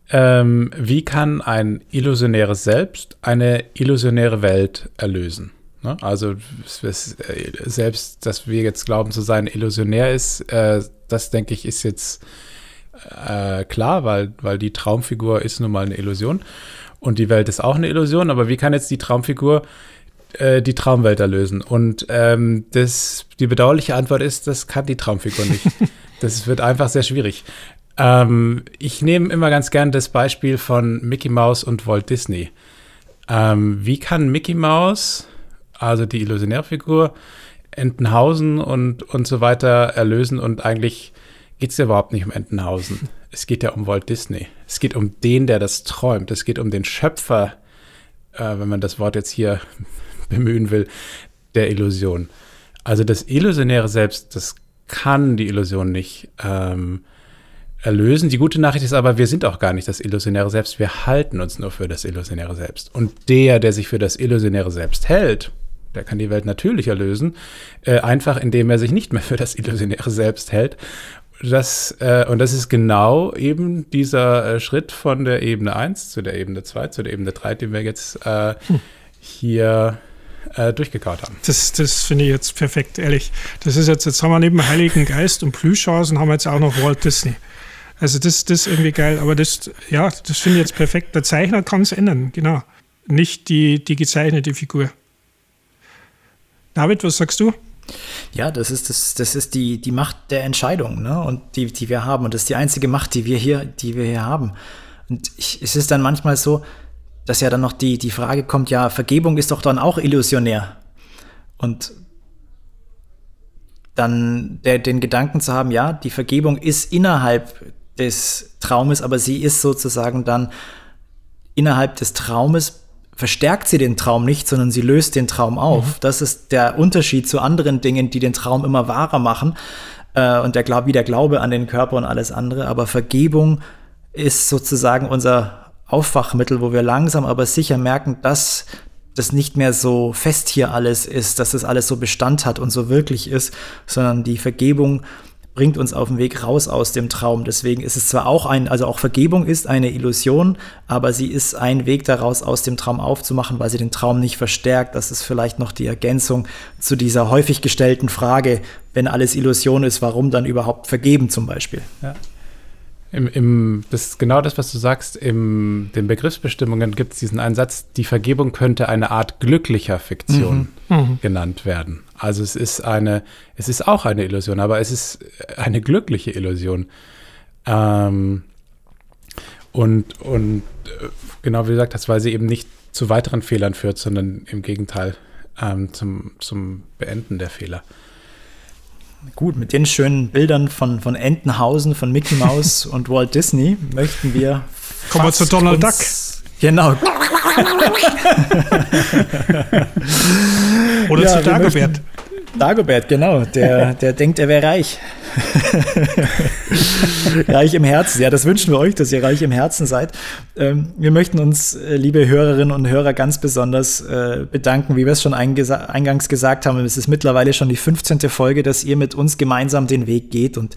ähm, wie kann ein illusionäres Selbst eine illusionäre Welt erlösen? Ne? Also selbst, dass wir jetzt glauben zu sein, illusionär ist, äh, das denke ich ist jetzt äh, klar, weil, weil die Traumfigur ist nun mal eine Illusion und die Welt ist auch eine Illusion, aber wie kann jetzt die Traumfigur äh, die Traumwelt erlösen? Und ähm, das, die bedauerliche Antwort ist, das kann die Traumfigur nicht. <laughs> das wird einfach sehr schwierig. Ähm, ich nehme immer ganz gern das Beispiel von Mickey Mouse und Walt Disney. Ähm, wie kann Mickey Mouse, also die Illusionärfigur, Entenhausen und, und so weiter erlösen und eigentlich geht es ja überhaupt nicht um Entenhausen es geht ja um Walt Disney. Es geht um den, der das träumt. Es geht um den Schöpfer, äh, wenn man das Wort jetzt hier <laughs> bemühen will, der Illusion. Also das illusionäre Selbst, das kann die Illusion nicht ähm, erlösen. Die gute Nachricht ist aber, wir sind auch gar nicht das illusionäre Selbst. Wir halten uns nur für das illusionäre Selbst. Und der, der sich für das illusionäre Selbst hält, der kann die Welt natürlich erlösen, äh, einfach indem er sich nicht mehr für das illusionäre Selbst hält das, äh, und das ist genau eben dieser äh, Schritt von der Ebene 1 zu der Ebene 2 zu der Ebene 3, den wir jetzt äh, hm. hier äh, durchgekaut haben. Das, das finde ich jetzt perfekt, ehrlich. Das ist jetzt, jetzt haben wir neben Heiligen Geist und Plüschhausen haben wir jetzt auch noch Walt Disney. Also das, das ist irgendwie geil, aber das, ja, das finde ich jetzt perfekt. Der Zeichner kann es ändern, genau. Nicht die, die gezeichnete Figur. David, was sagst du? Ja, das ist, das, das ist die, die Macht der Entscheidung, ne? Und die, die wir haben. Und das ist die einzige Macht, die wir hier, die wir hier haben. Und ich, es ist dann manchmal so, dass ja dann noch die, die Frage kommt, ja, Vergebung ist doch dann auch illusionär. Und dann der, den Gedanken zu haben, ja, die Vergebung ist innerhalb des Traumes, aber sie ist sozusagen dann innerhalb des Traumes verstärkt sie den Traum nicht, sondern sie löst den Traum auf. Mhm. Das ist der Unterschied zu anderen Dingen, die den Traum immer wahrer machen. Äh, und der Glaube, wie der Glaube an den Körper und alles andere. Aber Vergebung ist sozusagen unser Aufwachmittel, wo wir langsam aber sicher merken, dass das nicht mehr so fest hier alles ist, dass das alles so Bestand hat und so wirklich ist, sondern die Vergebung bringt uns auf den Weg raus aus dem Traum. Deswegen ist es zwar auch ein, also auch Vergebung ist eine Illusion, aber sie ist ein Weg daraus, aus dem Traum aufzumachen, weil sie den Traum nicht verstärkt. Das ist vielleicht noch die Ergänzung zu dieser häufig gestellten Frage, wenn alles Illusion ist, warum dann überhaupt vergeben zum Beispiel? Ja. Im, im, das ist genau das, was du sagst. In den Begriffsbestimmungen gibt es diesen Einsatz, die Vergebung könnte eine Art glücklicher Fiktion mhm. Mhm. genannt werden. Also es ist eine, es ist auch eine Illusion, aber es ist eine glückliche Illusion. Ähm, und, und äh, genau wie du gesagt hast, weil sie eben nicht zu weiteren Fehlern führt, sondern im Gegenteil ähm, zum, zum Beenden der Fehler. Gut, mit den schönen Bildern von, von Entenhausen, von Mickey Mouse <laughs> und Walt Disney möchten wir. Kommen wir zu Donald Duck. Genau. Oder ja, zu Dagobert. Dagobert, genau. Der, der denkt, er wäre reich. <laughs> reich im Herzen. Ja, das wünschen wir euch, dass ihr reich im Herzen seid. Ähm, wir möchten uns, äh, liebe Hörerinnen und Hörer, ganz besonders äh, bedanken, wie wir es schon eingangs gesagt haben. Es ist mittlerweile schon die 15. Folge, dass ihr mit uns gemeinsam den Weg geht. Und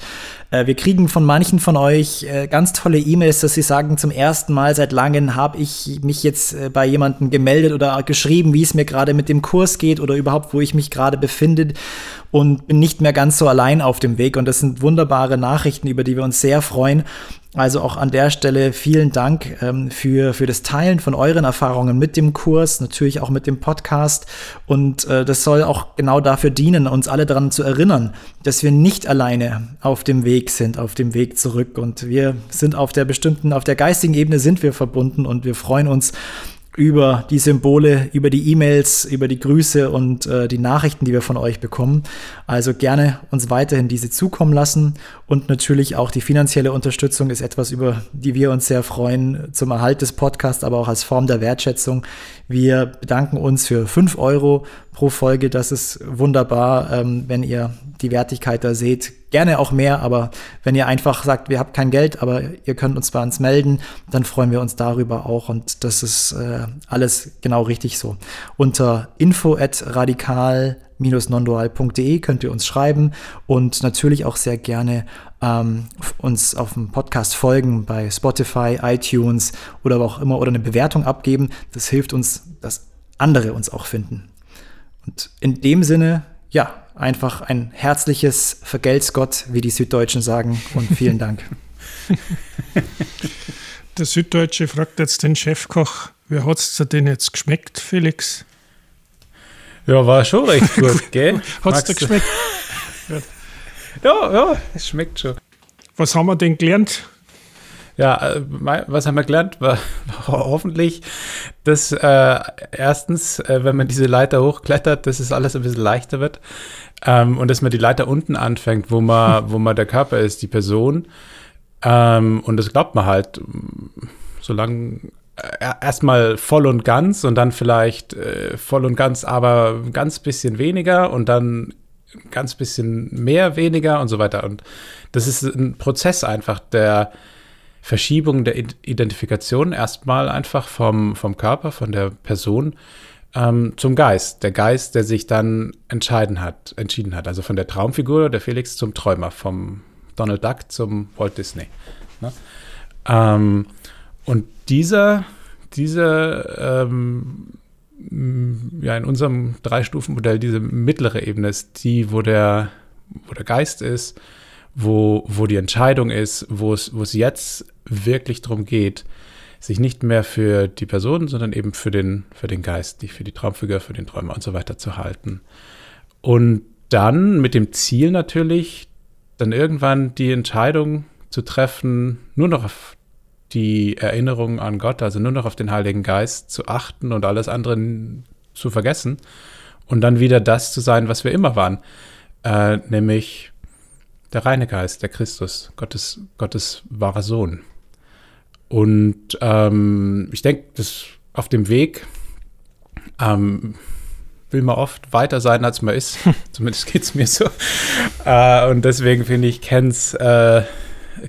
äh, wir kriegen von manchen von euch ganz tolle E-Mails, dass sie sagen, zum ersten Mal seit langem habe ich mich jetzt bei jemandem gemeldet oder geschrieben, wie es mir gerade mit dem Kurs geht oder überhaupt, wo ich mich gerade befinde und bin nicht mehr ganz so allein auf dem Weg. Und das sind wunderbare Nachrichten, über die wir uns sehr freuen. Also auch an der Stelle vielen Dank ähm, für, für das Teilen von euren Erfahrungen mit dem Kurs, natürlich auch mit dem Podcast. Und äh, das soll auch genau dafür dienen, uns alle daran zu erinnern, dass wir nicht alleine auf dem Weg sind, auf dem Weg zurück. Und wir sind auf der bestimmten, auf der geistigen Ebene sind wir verbunden und wir freuen uns über die Symbole, über die E-Mails, über die Grüße und äh, die Nachrichten, die wir von euch bekommen. Also gerne uns weiterhin diese zukommen lassen und natürlich auch die finanzielle Unterstützung ist etwas, über die wir uns sehr freuen zum Erhalt des Podcasts, aber auch als Form der Wertschätzung. Wir bedanken uns für fünf Euro pro Folge. Das ist wunderbar, ähm, wenn ihr die Wertigkeit da seht. Gerne auch mehr, aber wenn ihr einfach sagt, wir habt kein Geld, aber ihr könnt uns bei uns melden, dann freuen wir uns darüber auch. Und das ist äh, alles genau richtig so. Unter info radikal nondual.de könnt ihr uns schreiben und natürlich auch sehr gerne ähm, uns auf dem Podcast folgen bei Spotify, iTunes oder wo auch immer oder eine Bewertung abgeben. Das hilft uns, dass andere uns auch finden. Und in dem Sinne, ja, einfach ein herzliches Vergelt's Gott, wie die Süddeutschen sagen und vielen Dank. <laughs> Der Süddeutsche fragt jetzt den Chefkoch, wer hat es denn jetzt geschmeckt, Felix? Ja, war schon recht <laughs> gut, gell? Hat es dir geschmeckt? <laughs> ja, ja, es schmeckt schon. Was haben wir denn gelernt? Ja, äh, was haben wir gelernt? War, <laughs> war hoffentlich, dass äh, erstens, äh, wenn man diese Leiter hochklettert, dass es alles ein bisschen leichter wird. Ähm, und dass man die Leiter unten anfängt, wo man, <laughs> wo man der Körper ist, die Person. Ähm, und das glaubt man halt, solange äh, erstmal voll und ganz und dann vielleicht äh, voll und ganz, aber ganz bisschen weniger und dann ganz bisschen mehr, weniger und so weiter. Und das ist ein Prozess einfach der Verschiebung der Identifikation erstmal einfach vom, vom Körper, von der Person ähm, zum Geist. Der Geist, der sich dann entscheiden hat, entschieden hat. Also von der Traumfigur, der Felix, zum Träumer, vom Donald Duck zum Walt Disney. Ne? Ähm, und dieser, dieser ähm, ja, in unserem Drei-Stufen-Modell, diese mittlere Ebene ist die, wo der, wo der Geist ist, wo, wo die Entscheidung ist, wo es, wo es jetzt wirklich darum geht, sich nicht mehr für die Person, sondern eben für den, für den Geist, die, für die Traumfigur, für den Träumer und so weiter zu halten. Und dann mit dem Ziel natürlich, dann irgendwann die Entscheidung zu treffen, nur noch auf die Erinnerung an Gott, also nur noch auf den Heiligen Geist zu achten und alles andere zu vergessen und dann wieder das zu sein, was wir immer waren, äh, nämlich der reine Geist, der Christus, Gottes, Gottes wahrer Sohn. Und ähm, ich denke, dass auf dem Weg ähm, will man oft weiter sein, als man ist. <laughs> Zumindest geht es mir so. Äh, und deswegen finde ich Kens äh,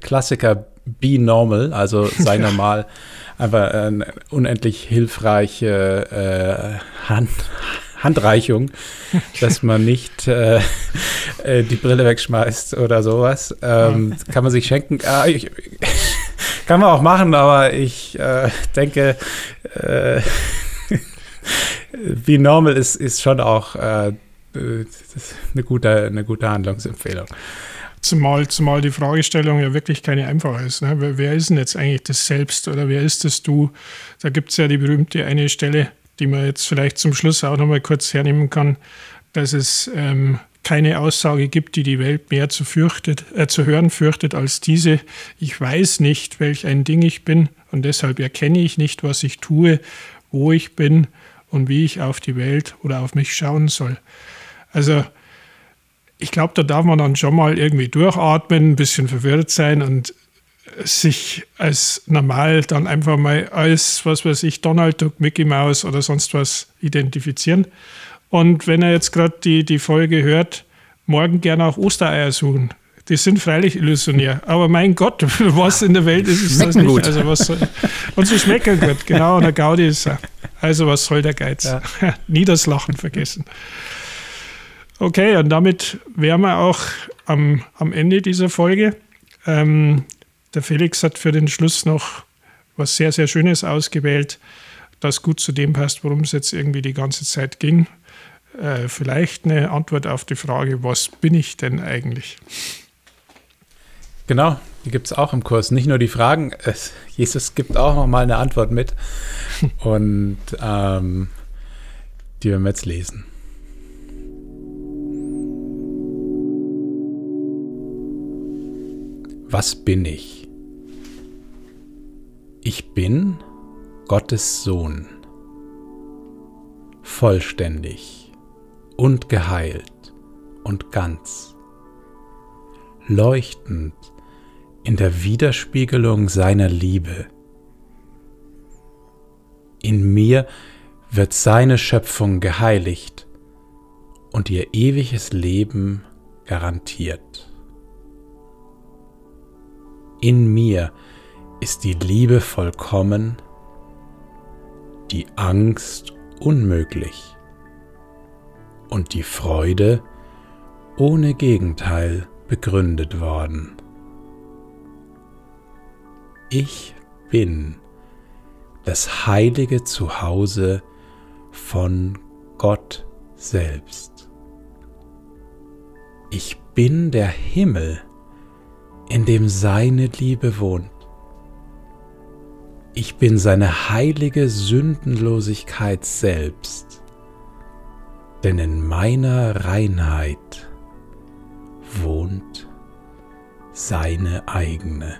Klassiker Be Normal, also sei <laughs> normal, einfach eine unendlich hilfreiche äh, Hand, Handreichung, dass man nicht äh, äh, die Brille wegschmeißt oder sowas. Ähm, kann man sich schenken. Ah, ich, <laughs> kann man auch machen, aber ich äh, denke, äh, <laughs> Be Normal ist, ist schon auch äh, eine, gute, eine gute Handlungsempfehlung. Zumal, zumal die Fragestellung ja wirklich keine einfache ist. Ne? Wer, wer, ist denn jetzt eigentlich das Selbst oder wer ist das Du? Da gibt es ja die berühmte eine Stelle, die man jetzt vielleicht zum Schluss auch nochmal kurz hernehmen kann, dass es ähm, keine Aussage gibt, die die Welt mehr zu, fürchtet, äh, zu hören fürchtet als diese. Ich weiß nicht, welch ein Ding ich bin und deshalb erkenne ich nicht, was ich tue, wo ich bin und wie ich auf die Welt oder auf mich schauen soll. Also ich glaube, da darf man dann schon mal irgendwie durchatmen, ein bisschen verwirrt sein und sich als normal dann einfach mal als, was weiß ich, Donald Duck, Mickey Mouse oder sonst was identifizieren Und wenn er jetzt gerade die, die Folge hört, morgen gerne auch Ostereier suchen. Die sind freilich illusionär. Aber mein Gott, <laughs> was in der Welt ist, ist das nicht. Gut. Also was soll, und sie schmecken gut, genau. Und der Gaudi ist er. Also was soll der Geiz? Ja. <laughs> Nie das Lachen vergessen. Okay, und damit wären wir auch am, am Ende dieser Folge. Ähm, der Felix hat für den Schluss noch was sehr, sehr Schönes ausgewählt, das gut zu dem passt, worum es jetzt irgendwie die ganze Zeit ging. Äh, vielleicht eine Antwort auf die Frage, was bin ich denn eigentlich? Genau, die gibt es auch im Kurs. Nicht nur die Fragen, es, Jesus gibt auch noch mal eine Antwort mit. <laughs> Und ähm, die werden wir jetzt lesen. Was bin ich? Ich bin Gottes Sohn, vollständig und geheilt und ganz, leuchtend in der Widerspiegelung seiner Liebe. In mir wird seine Schöpfung geheiligt und ihr ewiges Leben garantiert. In mir ist die Liebe vollkommen, die Angst unmöglich und die Freude ohne Gegenteil begründet worden. Ich bin das heilige Zuhause von Gott selbst. Ich bin der Himmel, in dem seine Liebe wohnt. Ich bin seine heilige Sündenlosigkeit selbst, denn in meiner Reinheit wohnt seine eigene.